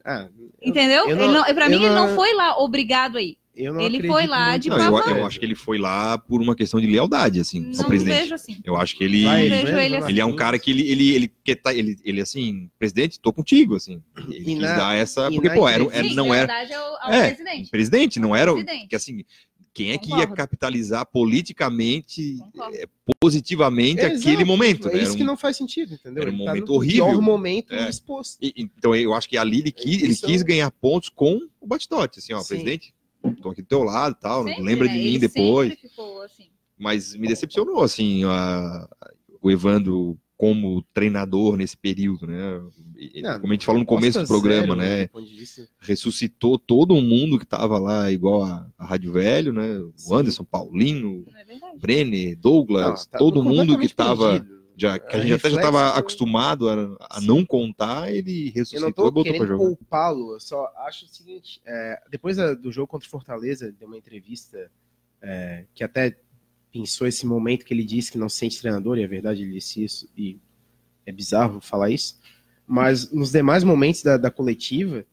Ah, Entendeu? eu não- ele não, pra mim, ele não- não foi lá obrigado aí. Eu não ele foi lá muito de Não, eu, eu acho que ele foi lá por uma questão de lealdade, assim, ao Não presidente. vejo assim. Eu acho que ele, Vai, Evandro, ele assim. ele é um Marquinhos. cara que ele, ele, ele, quer tá, ele, ele assim, presidente, tô contigo, assim. Ele E quis na- dar essa, porque, na pô, era, era- Sim, não era lealdade ao, ao É, presidente. presidente, não era, o- Presidente. que assim, quem é que ia Concordo. capitalizar politicamente, eh, positivamente Exato, aquele momento, É isso um- que não faz sentido, entendeu? era um Ele tá momento no horrível. pior momento É. exposto. E- então eu acho que ali ele quis, ele é quis ganhar pontos com o Batistote, assim, ó, Sim. presidente, tô aqui do teu lado e tal, Sempre, lembra né? de mim Ele depois, ficou assim. mas me decepcionou, assim, a- o Evandro como treinador nesse período, né? Não, como a gente falou no começo do programa, zero, né? vista- Ressuscitou todo mundo que estava lá, igual a, a Rádio Velho, né? O Sim. Anderson, Paulinho, é? Brenner, Douglas, Não, tá todo mundo que estava perdido. Já que a É gente até já estava do- acostumado a, a não contar, ele Eu não ressuscitou e tô botou para jogar. culpá-lo, eu só acho o seguinte: é, depois da- do jogo contra o Fortaleza, deu uma entrevista é, que até pensou esse momento que ele disse que não se sente treinador, e é verdade, ele disse isso, e é bizarro falar isso. Mas nos demais momentos da, da coletiva,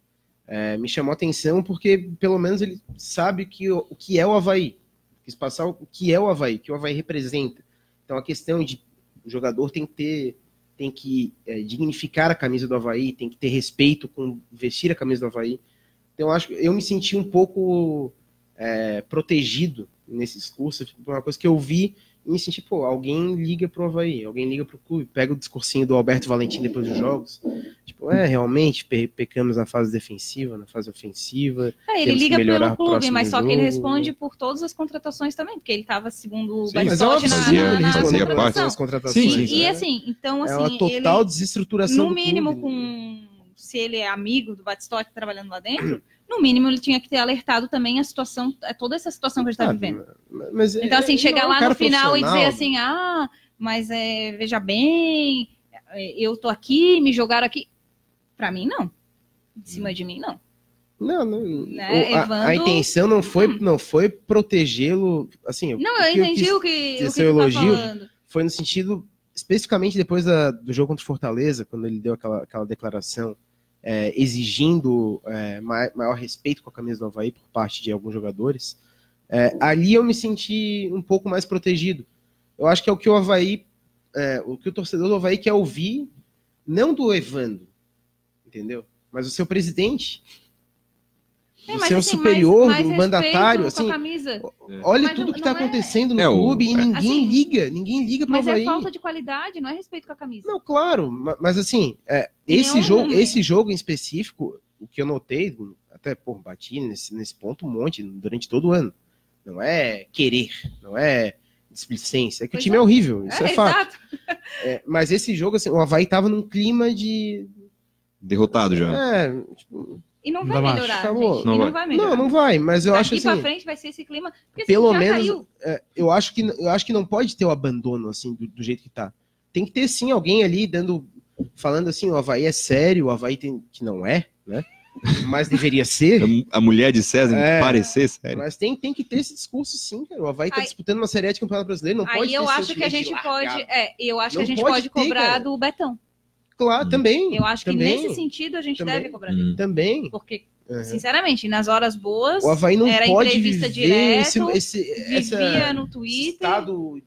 é, me chamou a atenção porque pelo menos ele sabe que, o o que é o Havaí. quis passar o que é o Havaí, o que o Havaí representa. Então a questão de o jogador tem que ter, tem que é, dignificar a camisa do Havaí, tem que ter respeito com vestir a camisa do Havaí. Então eu acho que eu me senti um pouco é, protegido nesse discurso, tipo, uma coisa que eu vi e me senti, pô, alguém liga pro Havaí, alguém liga pro clube, pega o discursinho do Alberto Valentim depois dos jogos, tipo, é, realmente, pe pecamos na fase defensiva, na fase ofensiva. É, ele liga pelo clube, mas só que ele responde por todas as contratações também, porque ele estava segundo o Batistotti na, fazia, na, na, fazia na parte. as contratações. Sim, e né? assim, então assim, é uma total ele, desestruturação no do mínimo clube. com se ele é amigo do Batistotti trabalhando lá dentro, no mínimo ele tinha que ter alertado também a situação, é toda essa situação que a gente está Ah, vivendo. mas Então, assim, chegar é um lá no final e dizer assim, ah, mas é, veja bem, eu tô aqui, me jogaram aqui. Pra mim, não. Em cima de mim, não. Não, não. Né, o- a, a Hum. intenção não foi, *clears throat* não foi protegê-lo, assim, Não, o eu que entendi quis- o que, o que seu tá elogio, falando. foi no sentido, especificamente depois da- do jogo contra o Fortaleza, quando ele deu aquela, aquela declaração é, exigindo é, ma- maior respeito com a camisa do Havaí por parte de alguns jogadores, é, ali eu me senti um pouco mais protegido. Eu acho que é o que o Havaí, é, o que o torcedor do Havaí quer ouvir, não do Evandro, entendeu? Mas o seu presidente, É, o mas, seu assim, superior, mais- do mais mandatário, respeito com a assim, camisa. Olha Mas tudo não- que está é- acontecendo no É, o- clube e ninguém assim, liga, ninguém liga para o Mas é falta de qualidade, não é respeito com a camisa. Não, claro, ma- mas assim, é, esse, nenhum jogo, esse jogo em específico, o que eu notei, até por bati nesse, nesse ponto um monte durante todo o ano. Não é querer, não é displicência, é que Pois o time é, é. horrível, isso é, fato. exato. É, mas esse jogo, assim, o Havaí tava num clima de. Derrotado já. É, tipo, E não Não vai melhorar, Acabou. gente. Não e vai. não vai melhorar. não, não vai, mas eu Daqui acho assim. pra frente vai ser esse clima. Porque, assim, pelo já menos é, eu acho que eu acho que não pode ter o abandono assim do, do jeito que tá. Tem que ter sim alguém ali dando falando assim, o Havaí é sério, o Havaí tem que não é, né? Mas deveria ser. *laughs* A mulher de César É. parecer sério. Mas tem, tem que ter esse discurso sim, cara. O Havaí tá Aí- disputando uma série de campeonato brasileiro, não pode Aí eu ter acho que a gente de pode. É, eu acho que Não a gente pode pode, ter, cobrar cara. do Betão. Claro, também. Eu acho que também, nesse sentido a gente Também. deve cobrar dele. Hum. Também. Porque, Uhum. sinceramente, nas horas boas, O Havaí não era pode entrevista viver esse, esse, vivia essa no Twitter. estado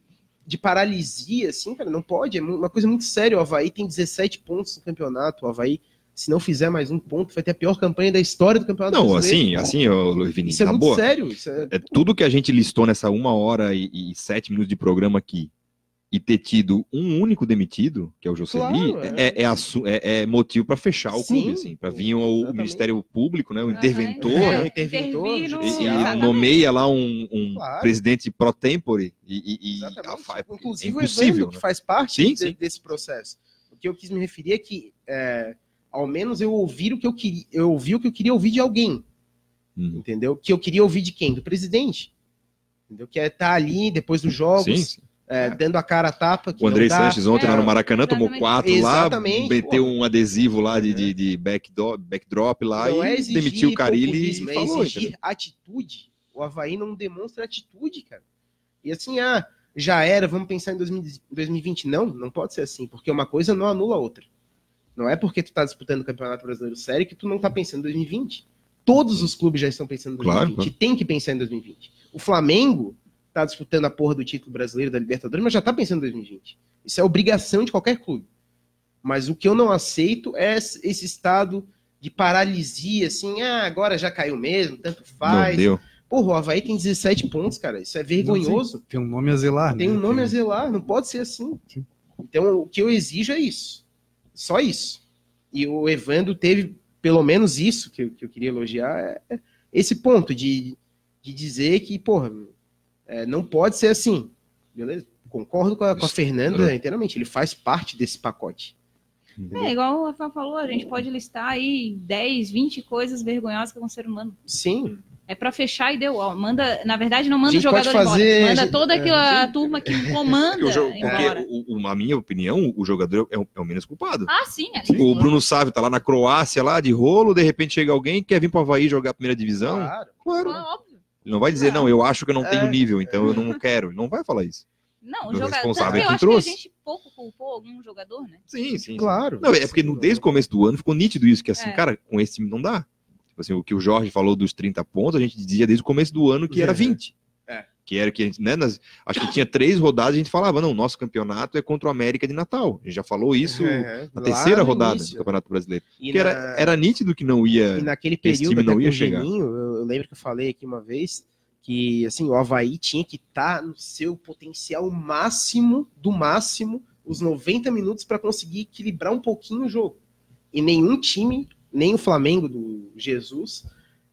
de paralisia, assim, cara, não pode. É uma coisa muito séria. O Havaí tem 17 pontos no campeonato. O Havaí, se não fizer mais um ponto, vai ter a pior campanha da história do campeonato Não, brasileiro. assim, assim, ô, Luiz Vinícius, Isso é na muito boa. sério. Isso é... É tudo que a gente listou nessa uma hora e, e sete minutos de programa aqui e ter tido um único demitido, que é o Joseli, Claro, é, é, assu- é- é motivo para fechar o Sim, clube, assim, para vir o, o. Ministério Público, né, o interventor, É, né, o interventor, e, nomeia lá um, um Claro. presidente pro tempore e, e, a fa- é Inclusive o impossível. Que né? faz parte Sim, de- sim. desse processo. O que eu quis me referir é que, é, ao menos eu ouvi o que eu queria, eu ouvi o que eu queria ouvir de alguém, Uhum. entendeu? Que eu queria ouvir de quem? Do presidente. Entendeu? Que é estar ali depois dos jogos, sim. É, dando a cara a tapa. Que O dá. Sanches ontem É, lá no Maracanã tomou quatro Exatamente, lá, meteu um adesivo lá de, de, de backdo- backdrop lá Não e é exigir demitiu o Carilli e é falou. exigir entendeu? atitude. O Havaí não demonstra atitude, cara. E assim, ah, já era, vamos pensar em 2000 2020. Não, não pode ser assim, porque uma coisa não anula a outra. Não é porque tu tá disputando o Campeonato Brasileiro sério que tu não tá pensando em 2020. Todos os clubes já estão pensando em Claro, 2020. claro. E tem que pensar em 2020. O Flamengo tá disputando a porra do título brasileiro da Libertadores, mas já tá pensando em 2020. Isso é obrigação de qualquer clube. Mas o que eu não aceito é esse estado de paralisia, assim, ah, agora já caiu mesmo, tanto Não faz. deu. Porra, o Havaí tem 17 pontos, cara. Isso é vergonhoso. Tem um nome a zelar, Tem né? um nome a zelar, não pode ser assim. Então, o que eu exijo é isso. Só isso. E o Evandro teve, pelo menos isso que eu, que eu queria elogiar, é é esse ponto de, de dizer que, porra, é, não pode ser assim. Beleza? Concordo com a, com a Fernanda inteiramente. Ele faz parte desse pacote. É, igual o Rafa falou, a gente pode listar aí 10, 20 coisas vergonhosas que é um ser humano. Sim. É pra fechar e deu. Ó, manda, na verdade, não manda A o gente jogador pode fazer- embora. Manda toda é, aquela *laughs* sim. turma que comanda o jogo- porque o- o- na minha opinião, o jogador é o, é o menos culpado. Ah, sim. É. O Bruno Sávio tá lá na Croácia, lá de rolo, de repente chega alguém que quer vir pro Havaí jogar a primeira divisão. Claro. Claro. Ah, óbvio. Ele não vai dizer, não, eu acho que eu não tenho É. nível, então eu não quero. Ele não vai falar isso. Não, o O jogador. responsável Tanto que eu acho trouxe. que a gente pouco culpou algum jogador, né? Sim, sim. Claro. Não, é porque no- desde o começo do ano ficou nítido isso, que assim, É. cara, com esse time não dá. Tipo assim, o que o Jorge falou dos 30 pontos, a gente dizia desde o começo do ano que era Uhum. 20. É. Que era que a gente, né, nas- acho que tinha três rodadas, a gente falava, não, nosso campeonato é contra o América de Natal. A gente já falou isso É, na terceira rodada início. do Campeonato Brasileiro. E Porque na- era, era nítido que não ia. E naquele esse período, time até não ia o chegar. Geninho, eu, lembro que eu falei aqui uma vez que assim, o Havaí tinha que estar no seu potencial máximo, do máximo, os 90 minutos para conseguir equilibrar um pouquinho o jogo. E nenhum time, nem o Flamengo do Jesus,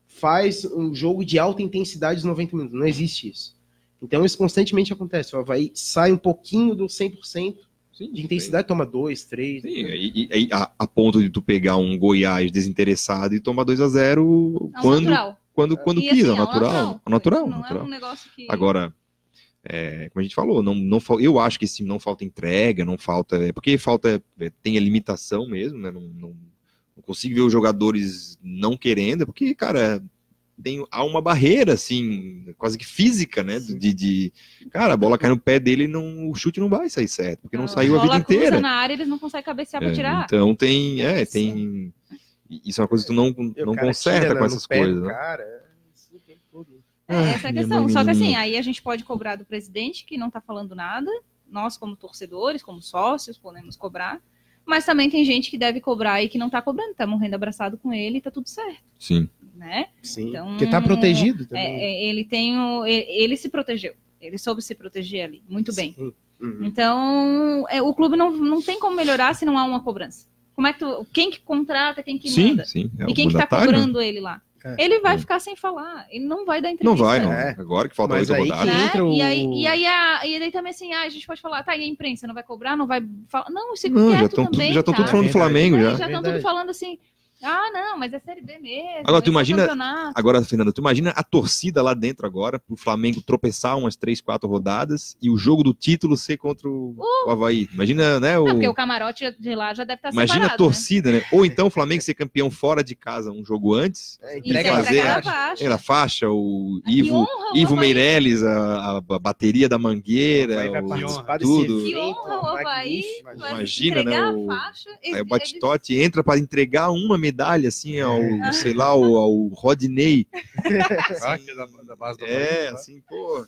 faz um jogo de alta intensidade dos 90 minutos. Não existe isso. Então isso constantemente acontece. O Havaí sai um pouquinho do 100% Sim, de intensidade, toma dois, três. Sim, e, e- e a, a ponto de tu pegar um Goiás desinteressado e tomar 2 a 0 É quando, natural. Quando, quando E, quis, assim, é natural. É natural, Não natural. é um negócio que. Agora, é, como a gente falou, não, não, eu acho que time não falta entrega, não falta. É porque falta. é, tem a limitação mesmo, né? Não, não, não consigo ver os jogadores não querendo, porque, cara, tem, há uma barreira, assim, quase que física, né? De, de- cara, a bola cai no pé dele e não, o chute não vai sair certo, porque não saiu a vida bola cruza inteira. na área, eles não conseguem cabecear É, pra tirar. então tem. É, tem. Isso é uma coisa que tu não, não cara conserta tira com essas coisas. Né? Cara, isso todo. É, essa é a questão. Só que assim, aí a gente pode cobrar do presidente, que não tá falando nada. Nós, como torcedores, como sócios, podemos cobrar. Mas também tem gente que deve cobrar e que não tá cobrando, tá morrendo abraçado com ele e tá tudo certo, Sim. né? Sim, Então, porque tá protegido É, também. é, ele tem o, ele, ele se protegeu. Ele soube se proteger ali, muito bem. Sim. Uhum. Então, é, o clube não, não tem como melhorar se não há uma cobrança. Como é que tu, quem que contrata, quem que Sim, manda? sim. É e quem que tá né? cobrando ele lá? É. Ele vai É. ficar sem falar. Ele não vai dar Não entrevista. vai, não. É. Agora que falta oito rodadas. né? o- E aí, e aí, a, e daí também assim, ah, a gente pode falar, tá, e a imprensa não vai cobrar, não vai falar. Não, isso Não, já quieto estão também, já estão tudo falando do Verdade. Flamengo É, já. já estão tudo falando assim, ah, não, mas é Série B mesmo. Agora, tu imagina-. Agora, Fernanda, tu imagina a torcida lá dentro agora, pro Flamengo tropeçar umas três, quatro rodadas e o jogo do título ser contra o, o Havaí. Imagina, né? O... Não, porque o camarote de lá já deve estar Imagina separado, a torcida, né? Ou então o Flamengo ser campeão fora de casa um jogo antes, É, Né? E entrega fazer- a faixa. era faixa, o Que Ivo, honra o Ivo. Meirelles, a, a bateria da Mangueira, o- tudo. Que honra o Havaí. Imagina, né, o- a faixa. Aí o Batistotti entra para entregar uma medalha assim ao, É. sei lá, ao, *laughs* ao Rodney. Que é da, da base do É, tá? assim, pô.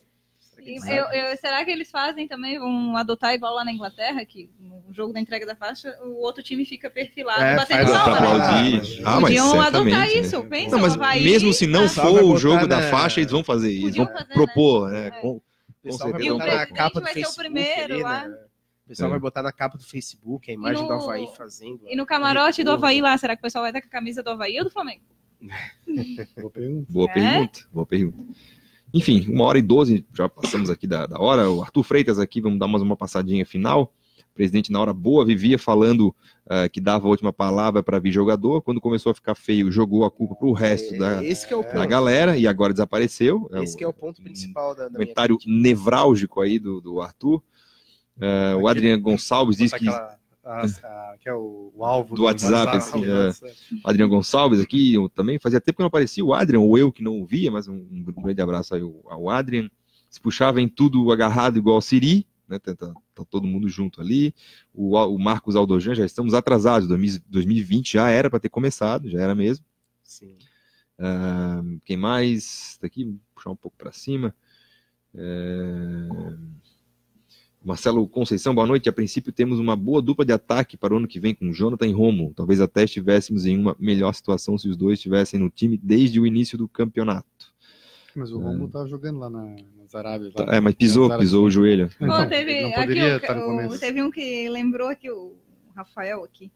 eu- eu- será que eles fazem também, vão adotar igual lá na Inglaterra, que no jogo da entrega da faixa, o outro time fica perfilado, É, batendo palma, né? Ah, Podiam adotar né? isso, pensa, Não, mas Havaí, mesmo se não for o botar jogo da na- faixa, eles vão fazer. Eles vão fazer, né? propor, né? É. Com, vai certeza. E o na presidente vai ser o primeiro ali, lá. né? O pessoal É. vai botar na capa do Facebook a imagem no- do Havaí fazendo. E no camarote do Havaí lá, será que o pessoal vai estar com a camisa do Havaí ou do Flamengo? *laughs* Boa pergunta. Boa É? pergunta, boa pergunta. Enfim, uma hora e doze, já passamos aqui da, da hora. O Arthur Freitas aqui, vamos dar mais uma passadinha final. O presidente, na hora boa, vivia falando ah, que dava a última palavra para vir jogador. Quando começou a ficar feio, jogou a culpa para o resto da, Esse que é o da galera e agora desapareceu. É Esse que é o ponto principal da, da comentário nevrálgico aí do, do Arthur. Ah, o Adriano Gonçalves diz que aquela- a- a- que é o, o alvo Do WhatsApp, assim, do é. WhatsApp. Adriano Gonçalves aqui, eu também fazia tempo que não aparecia o Adrian, ou eu que não o via, mas um, um grande abraço aí ao, ao Adrian. Se puxava em tudo agarrado igual o Siri, né? Tá, tá- tá todo mundo junto ali. O, o Marcos Aldojan, já estamos atrasados, 2000 2020 já era para ter começado, já era mesmo. Sim. Ah, quem mais? Tá aqui, vou puxar um pouco para cima. É, Marcelo Conceição, boa noite. A princípio temos uma boa dupla de ataque para o ano que vem com Jonathan e Romo. Talvez até estivéssemos em uma melhor situação se os dois estivessem no time desde o início do campeonato. Mas o Romulo tava jogando lá na, nas Arábias. lá. Tá, É, mas pisou, pisou o joelho. Ele teve, não aqui poderia o- estar no começo. teve um que lembrou aqui, o Rafael aqui,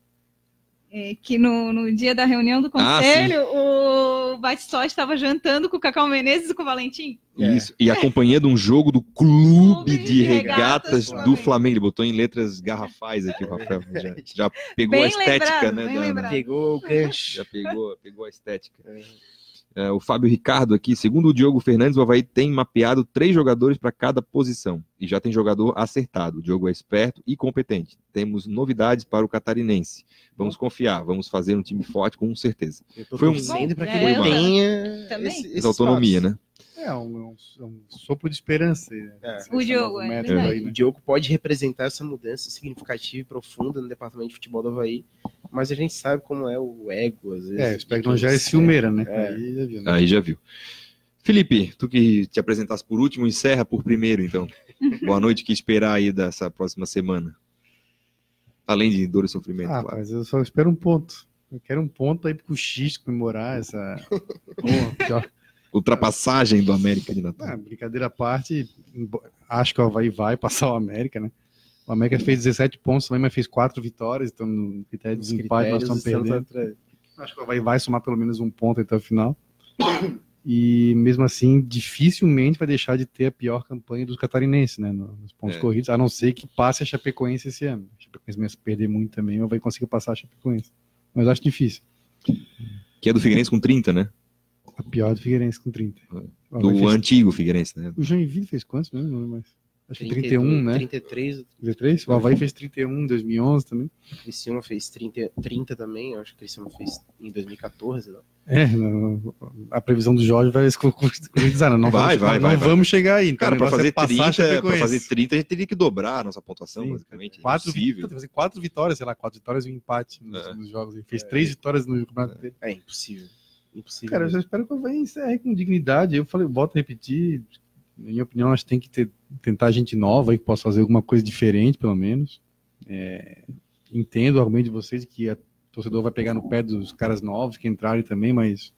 é, que no, no dia da reunião do Ah, conselho, o Batistotti estava jantando com o Cacau Menezes e com o Valentim. É. Isso. E acompanhando um jogo do Clube Clube de de Regatas Regatas do Flamengo. Ele botou em letras garrafais aqui, o Rafael. *laughs* Já, já pegou Bem a estética, lembrado, né? Pegou o gancho. Já pegou, pegou a estética. É. É, o Fábio Ricardo aqui, segundo o Diogo Fernandes, o Havaí tem mapeado três jogadores para cada posição. E já tem jogador acertado. O Diogo é esperto e competente. Temos novidades para o catarinense. Vamos confiar, vamos fazer um time forte com certeza. Eu tô Foi um- para que É, ele tenha também. esse, Essa autonomia, né? É um, um, um sopro de esperança. né? É. O Diogo, é aí, O né? Diogo pode representar essa mudança significativa e profunda no departamento de futebol do Havaí, mas a gente sabe como é o ego, às vezes. É, espero que de não quem gere segue. ciumeira, né? É. Aí já viu, né? Aí já viu. Felipe, tu que te apresentasse por último, encerra por primeiro, então. *laughs* Boa noite, que esperar aí dessa próxima semana? Além de dor e sofrimento, Ah, claro. mas eu só espero um ponto. Eu quero um ponto aí pro X comemorar essa. Porra. *laughs* Ultrapassagem do América de Natal. Ah, brincadeira à parte, acho que o Havaí vai passar o América, né? O América fez 17 pontos, o Lema fez 4 vitórias, então no critério de desempate nós estamos perdendo. atrás. Acho que o Havaí vai somar pelo menos um ponto até o final. E mesmo assim, dificilmente vai deixar de ter a pior campanha dos catarinenses, né? no- Nos pontos É. corridos, a não ser que passe a Chapecoense esse ano. A Chapecoense vai perder muito também, mas vai conseguir passar a Chapecoense. Mas acho difícil. Que é do Figueirense com 30, né? A pior do Figueirense com 30. É. Do fez- antigo Figueirense, né? O Joinville fez quantos mesmo? Não lembro mais. Acho que 32, 31, né? 33, 33? O Havaí fez 31 em 2011 também. o Criciúma fez 30, 30 também, eu acho que o Criciúma fez em 2014, não? É, a previsão do Jorge vai se concretizar. *laughs* Não, Vai, vamos, vai, não vai, vai. vamos chegar aí. Então, Cara, para negócio fazer, é passar a 30, pra Chapecoense. fazer 30, a gente teria que dobrar a nossa pontuação, Sim, basicamente. É Quatro, fazer quatro vitórias, sei lá, quatro vitórias e um empate nos, É. nos jogos. Ele fez três vitórias no campeonato inteiro. É impossível. Impossível. Cara, eu só espero que o Havaí encerre com dignidade. Eu falei, volto a repetir. Na minha opinião, acho que tem que ter, tentar gente nova aí que possa fazer alguma coisa diferente, pelo menos. É, entendo o argumento de vocês que a torcedor vai pegar no pé dos caras novos que entrarem também, mas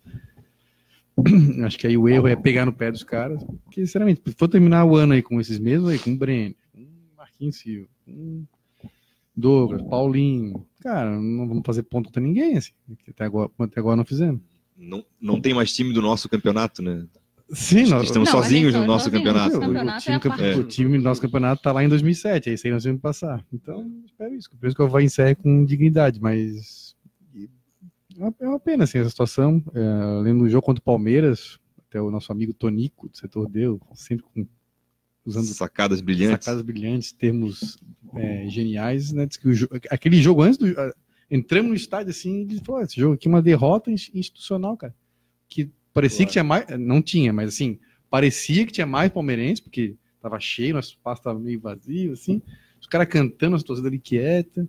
*clears throat* acho que aí o erro é pegar no pé dos caras. Porque, sinceramente, se for terminar o ano aí com esses mesmos aí, com o Breno, com o Marquinhos Silva, com o Douglas, Paulinho, cara, não vamos fazer ponto contra ninguém, assim, que até agora, até agora não fizemos. Não, não tem mais time do nosso campeonato, né? Sim, nós, Estamos Não, sozinhos então, no nosso sozinhos. campeonato. Nosso o, campeonato time, é o time do nosso campeonato tá lá em 2007, é isso aí nós vamos passar. Então, espero isso. Por isso que eu vou encerrar com dignidade, mas é uma, é uma pena assim, essa situação. É, lendo o jogo contra o Palmeiras, até o nosso amigo Tonico, do setor deu, sempre com, usando Sacadas brilhantes. sacadas brilhantes, termos é, geniais, né? Diz que o aquele jogo antes do. ah, Entramos no estádio assim, e pô, esse jogo aqui é uma derrota ins- institucional, cara. Que parecia que tinha mais. Não tinha, mas assim, parecia que tinha mais palmeirense, porque tava cheio, nosso espaço tava meio vazio, assim. Os caras cantando, as torcidas ali quieta.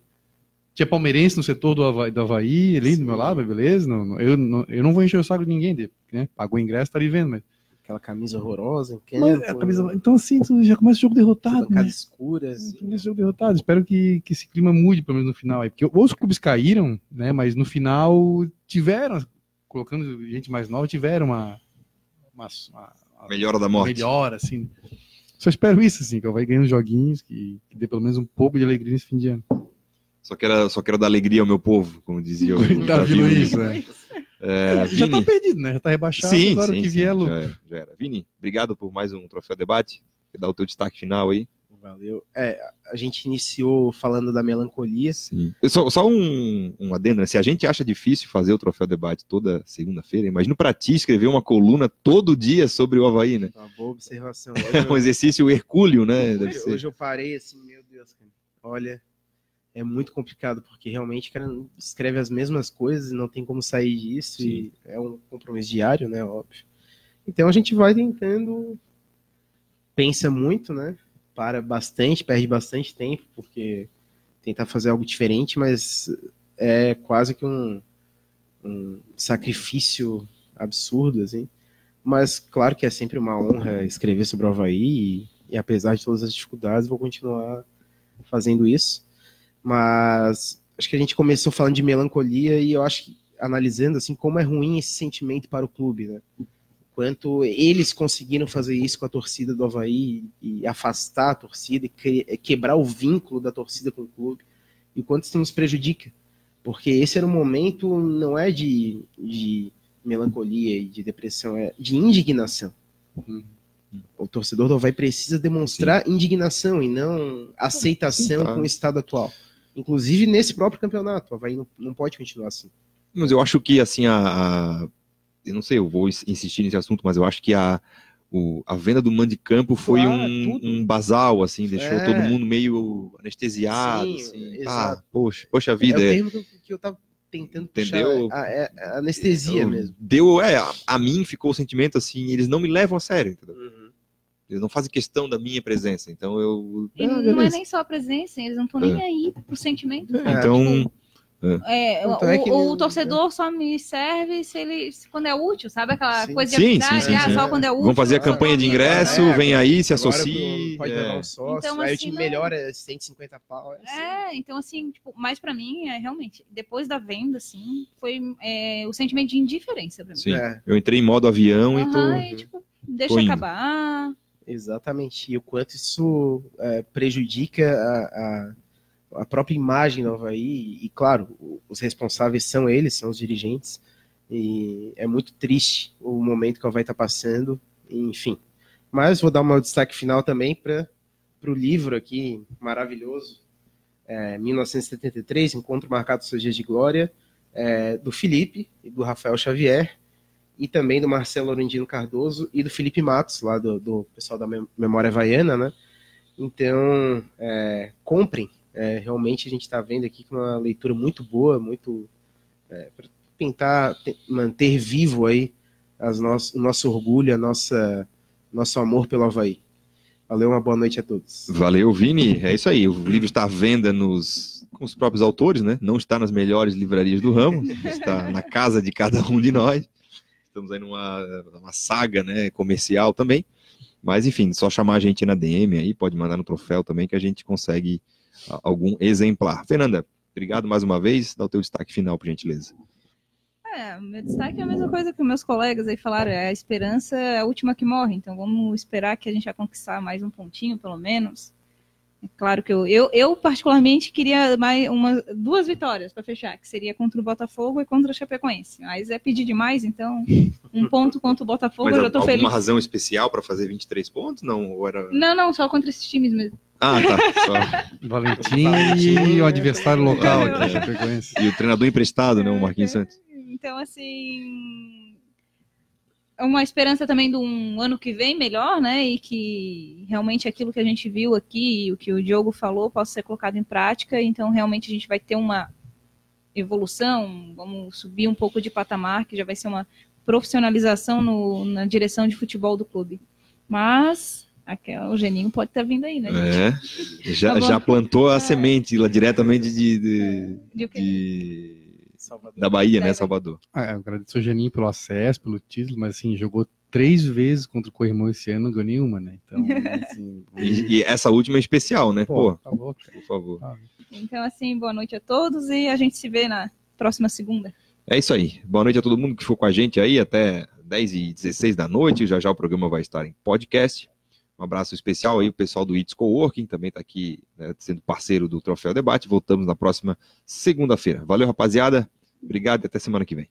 Tinha palmeirense no setor do Havaí, do Havaí ali do meu lado, beleza? Não, eu, não, eu não vou encher o saco de ninguém, né? Pagou o ingresso, tá ali vendo, mas. Aquela camisa horrorosa campo. a camisa- então, assim, já começa o jogo derrotado, né? escura. assim. Esse jogo derrotado. Espero que, que esse clima mude, pelo menos no final. aí, Porque os clubes caíram, né? Mas no final tiveram, colocando gente mais nova, tiveram uma, uma, uma- uma Melhora da morte. melhora, assim. Só espero isso, assim, que eu vai ganhando joguinhos, que, que dê pelo menos um pouco de alegria nesse fim de ano. Só quero, só quero dar alegria ao meu povo, como dizia o *laughs* Davi Davi Luiz, Luiz. né? É, Já tá perdido, né? Já tá rebaixado, sim, agora sim, que vier, já era, já era. Vini, obrigado por mais um Troféu Debate. Dar o teu destaque final aí? Valeu. É, a gente iniciou falando da melancolia. Sim. Só, só um, um adendo, né? Se a gente acha difícil fazer o Troféu Debate toda segunda-feira, imagina pra ti escrever uma coluna todo dia sobre o Havaí, né? Uma boa observação. *laughs* É um exercício hercúleo, né? hoje, hoje eu parei assim, meu Deus, cara. Olha, é muito complicado, porque realmente o cara escreve as mesmas coisas e não tem como sair disso. E é um compromisso diário, né? Óbvio. Então a gente vai tentando. Pensa muito, né? Para bastante, perde bastante tempo, porque tentar fazer algo diferente, mas é quase que um, um sacrifício absurdo, assim. Mas claro que é sempre uma honra escrever sobre o Havaí e, e apesar de todas as dificuldades, vou continuar fazendo isso. Mas acho que a gente começou falando de melancolia e eu acho que analisando assim como é ruim esse sentimento para o clube, né? Quanto eles conseguiram fazer isso com a torcida do Havaí e afastar a torcida e que- quebrar o vínculo da torcida com o clube e o quanto isso nos prejudica. Porque esse era um momento, não é de, de melancolia e de depressão, é de indignação. O torcedor do Havaí precisa demonstrar indignação e não aceitação Sim, tá. com o estado atual. Inclusive nesse próprio campeonato, o Havaí não, não pode continuar assim. Mas eu acho que, assim, a- Eu não sei, eu vou ins- insistir nesse assunto, mas eu acho que a, o- a venda do mando de campo foi Claro, um, um basal, assim, deixou É. todo mundo meio anestesiado. Sim, assim. exato. Ah, poxa, poxa É vida. o é- termo que eu, que eu tava tentando Entendeu? puxar. A, é- a anestesia eu- mesmo. Deu, é, a, a mim ficou o sentimento assim, eles não me levam a sério, entendeu? Uhum. Eles não fazem questão da minha presença, então eu. E Ah, não é nem só a presença, eles não estão nem aí pro sentimento. É, Então, É, Então o, é que o torcedor só me serve se ele se- quando é útil, sabe aquela Sim. coisa de Sim, sim, sim, ah, sim. só quando é útil. Vamos fazer a campanha de ingresso, É, vem aí, se associe. Pode é. levar um sócio, Então, aí o assim, time não- melhora 150 pau. assim. É, então assim, tipo, mas pra mim, é realmente, depois da venda, assim, foi é, o sentimento de indiferença pra mim. Sim. É, Eu entrei em modo avião e tô. E, tipo, deixa tô indo. acabar. exatamente. E o quanto isso é, prejudica a, a, a própria imagem do Havaí. E, claro, os responsáveis são eles, são os dirigentes. E é muito triste o momento que o Havaí está passando. Enfim. Mas vou dar um destaque final também para o livro aqui, maravilhoso. É, 1973, Encontro Marcado Seus Dias de Glória, é, do Felipe e do Rafael Xavier, e também do Marcelo Orendino Cardoso e do Felipe Matos, lá do, do pessoal da Mem- Memória Havaiana, né? Então, é, comprem. É, realmente a gente está vendo aqui com uma leitura muito boa, muito é, para tentar te- manter vivo aí as nosso, o nosso orgulho, a nossa nosso amor pelo Havaí. Valeu, uma boa noite a todos. Valeu, Vini. É isso aí. O livro está à venda nos, com os próprios autores, né? Não está nas melhores livrarias do ramo, está na casa de cada um de nós. Estamos aí numa uma saga né, comercial também. Mas, enfim, só chamar a gente na DM aí, pode mandar no troféu também, que a gente consegue algum exemplar. Fernanda, obrigado mais uma vez. Dá o teu destaque final, por gentileza. É, o meu destaque é a mesma coisa que os meus colegas aí falaram, é a esperança é a última que morre, então vamos esperar que a gente vai conquistar mais um pontinho, pelo menos. É claro que eu, eu, eu particularmente queria mais uma, duas vitórias para fechar, que seria contra o Botafogo e contra o Chapecoense. Mas é pedir demais, então um ponto contra o Botafogo Mas eu já tô alguma feliz. razão especial para fazer 23 pontos? Não, ou era... Não, não, só contra esses times mesmo. Ah, tá. Só- *laughs* Valentim e o adversário local É. aqui, Chapecoense. E o treinador emprestado, né? O Marquinhos Santos. Então, assim. É uma esperança também de um ano que vem melhor, né? E que realmente aquilo que a gente viu aqui, e o que o Diogo falou, possa ser colocado em prática. Então, realmente, a gente vai ter uma evolução, vamos subir um pouco de patamar, que já vai ser uma profissionalização no- na direção de futebol do clube. Mas aquela, o Geninho pode estar vindo aí, né? gente? É, já, Tá já plantou a semente lá diretamente de, de- De o quê? de- Salvador. da Bahia, né. Salvador? Ah, eu agradeço o Geninho pelo acesso, pelo título, mas assim, jogou três vezes contra o Corrimão esse ano, não ganhou nenhuma, né? Então, *laughs* assim. E, e essa última é especial, né? Pô, Pô, tá por favor. Então, assim, boa noite a todos e a gente se vê na próxima segunda. É isso aí. Boa noite a todo mundo que ficou com a gente aí até 10 e 16 da noite. Já já o programa vai estar em podcast. Um abraço especial aí, o pessoal do It's Coworking, também está aqui né, sendo parceiro do Troféu Debate. Voltamos na próxima segunda-feira. Valeu, rapaziada. Obrigado e até semana que vem.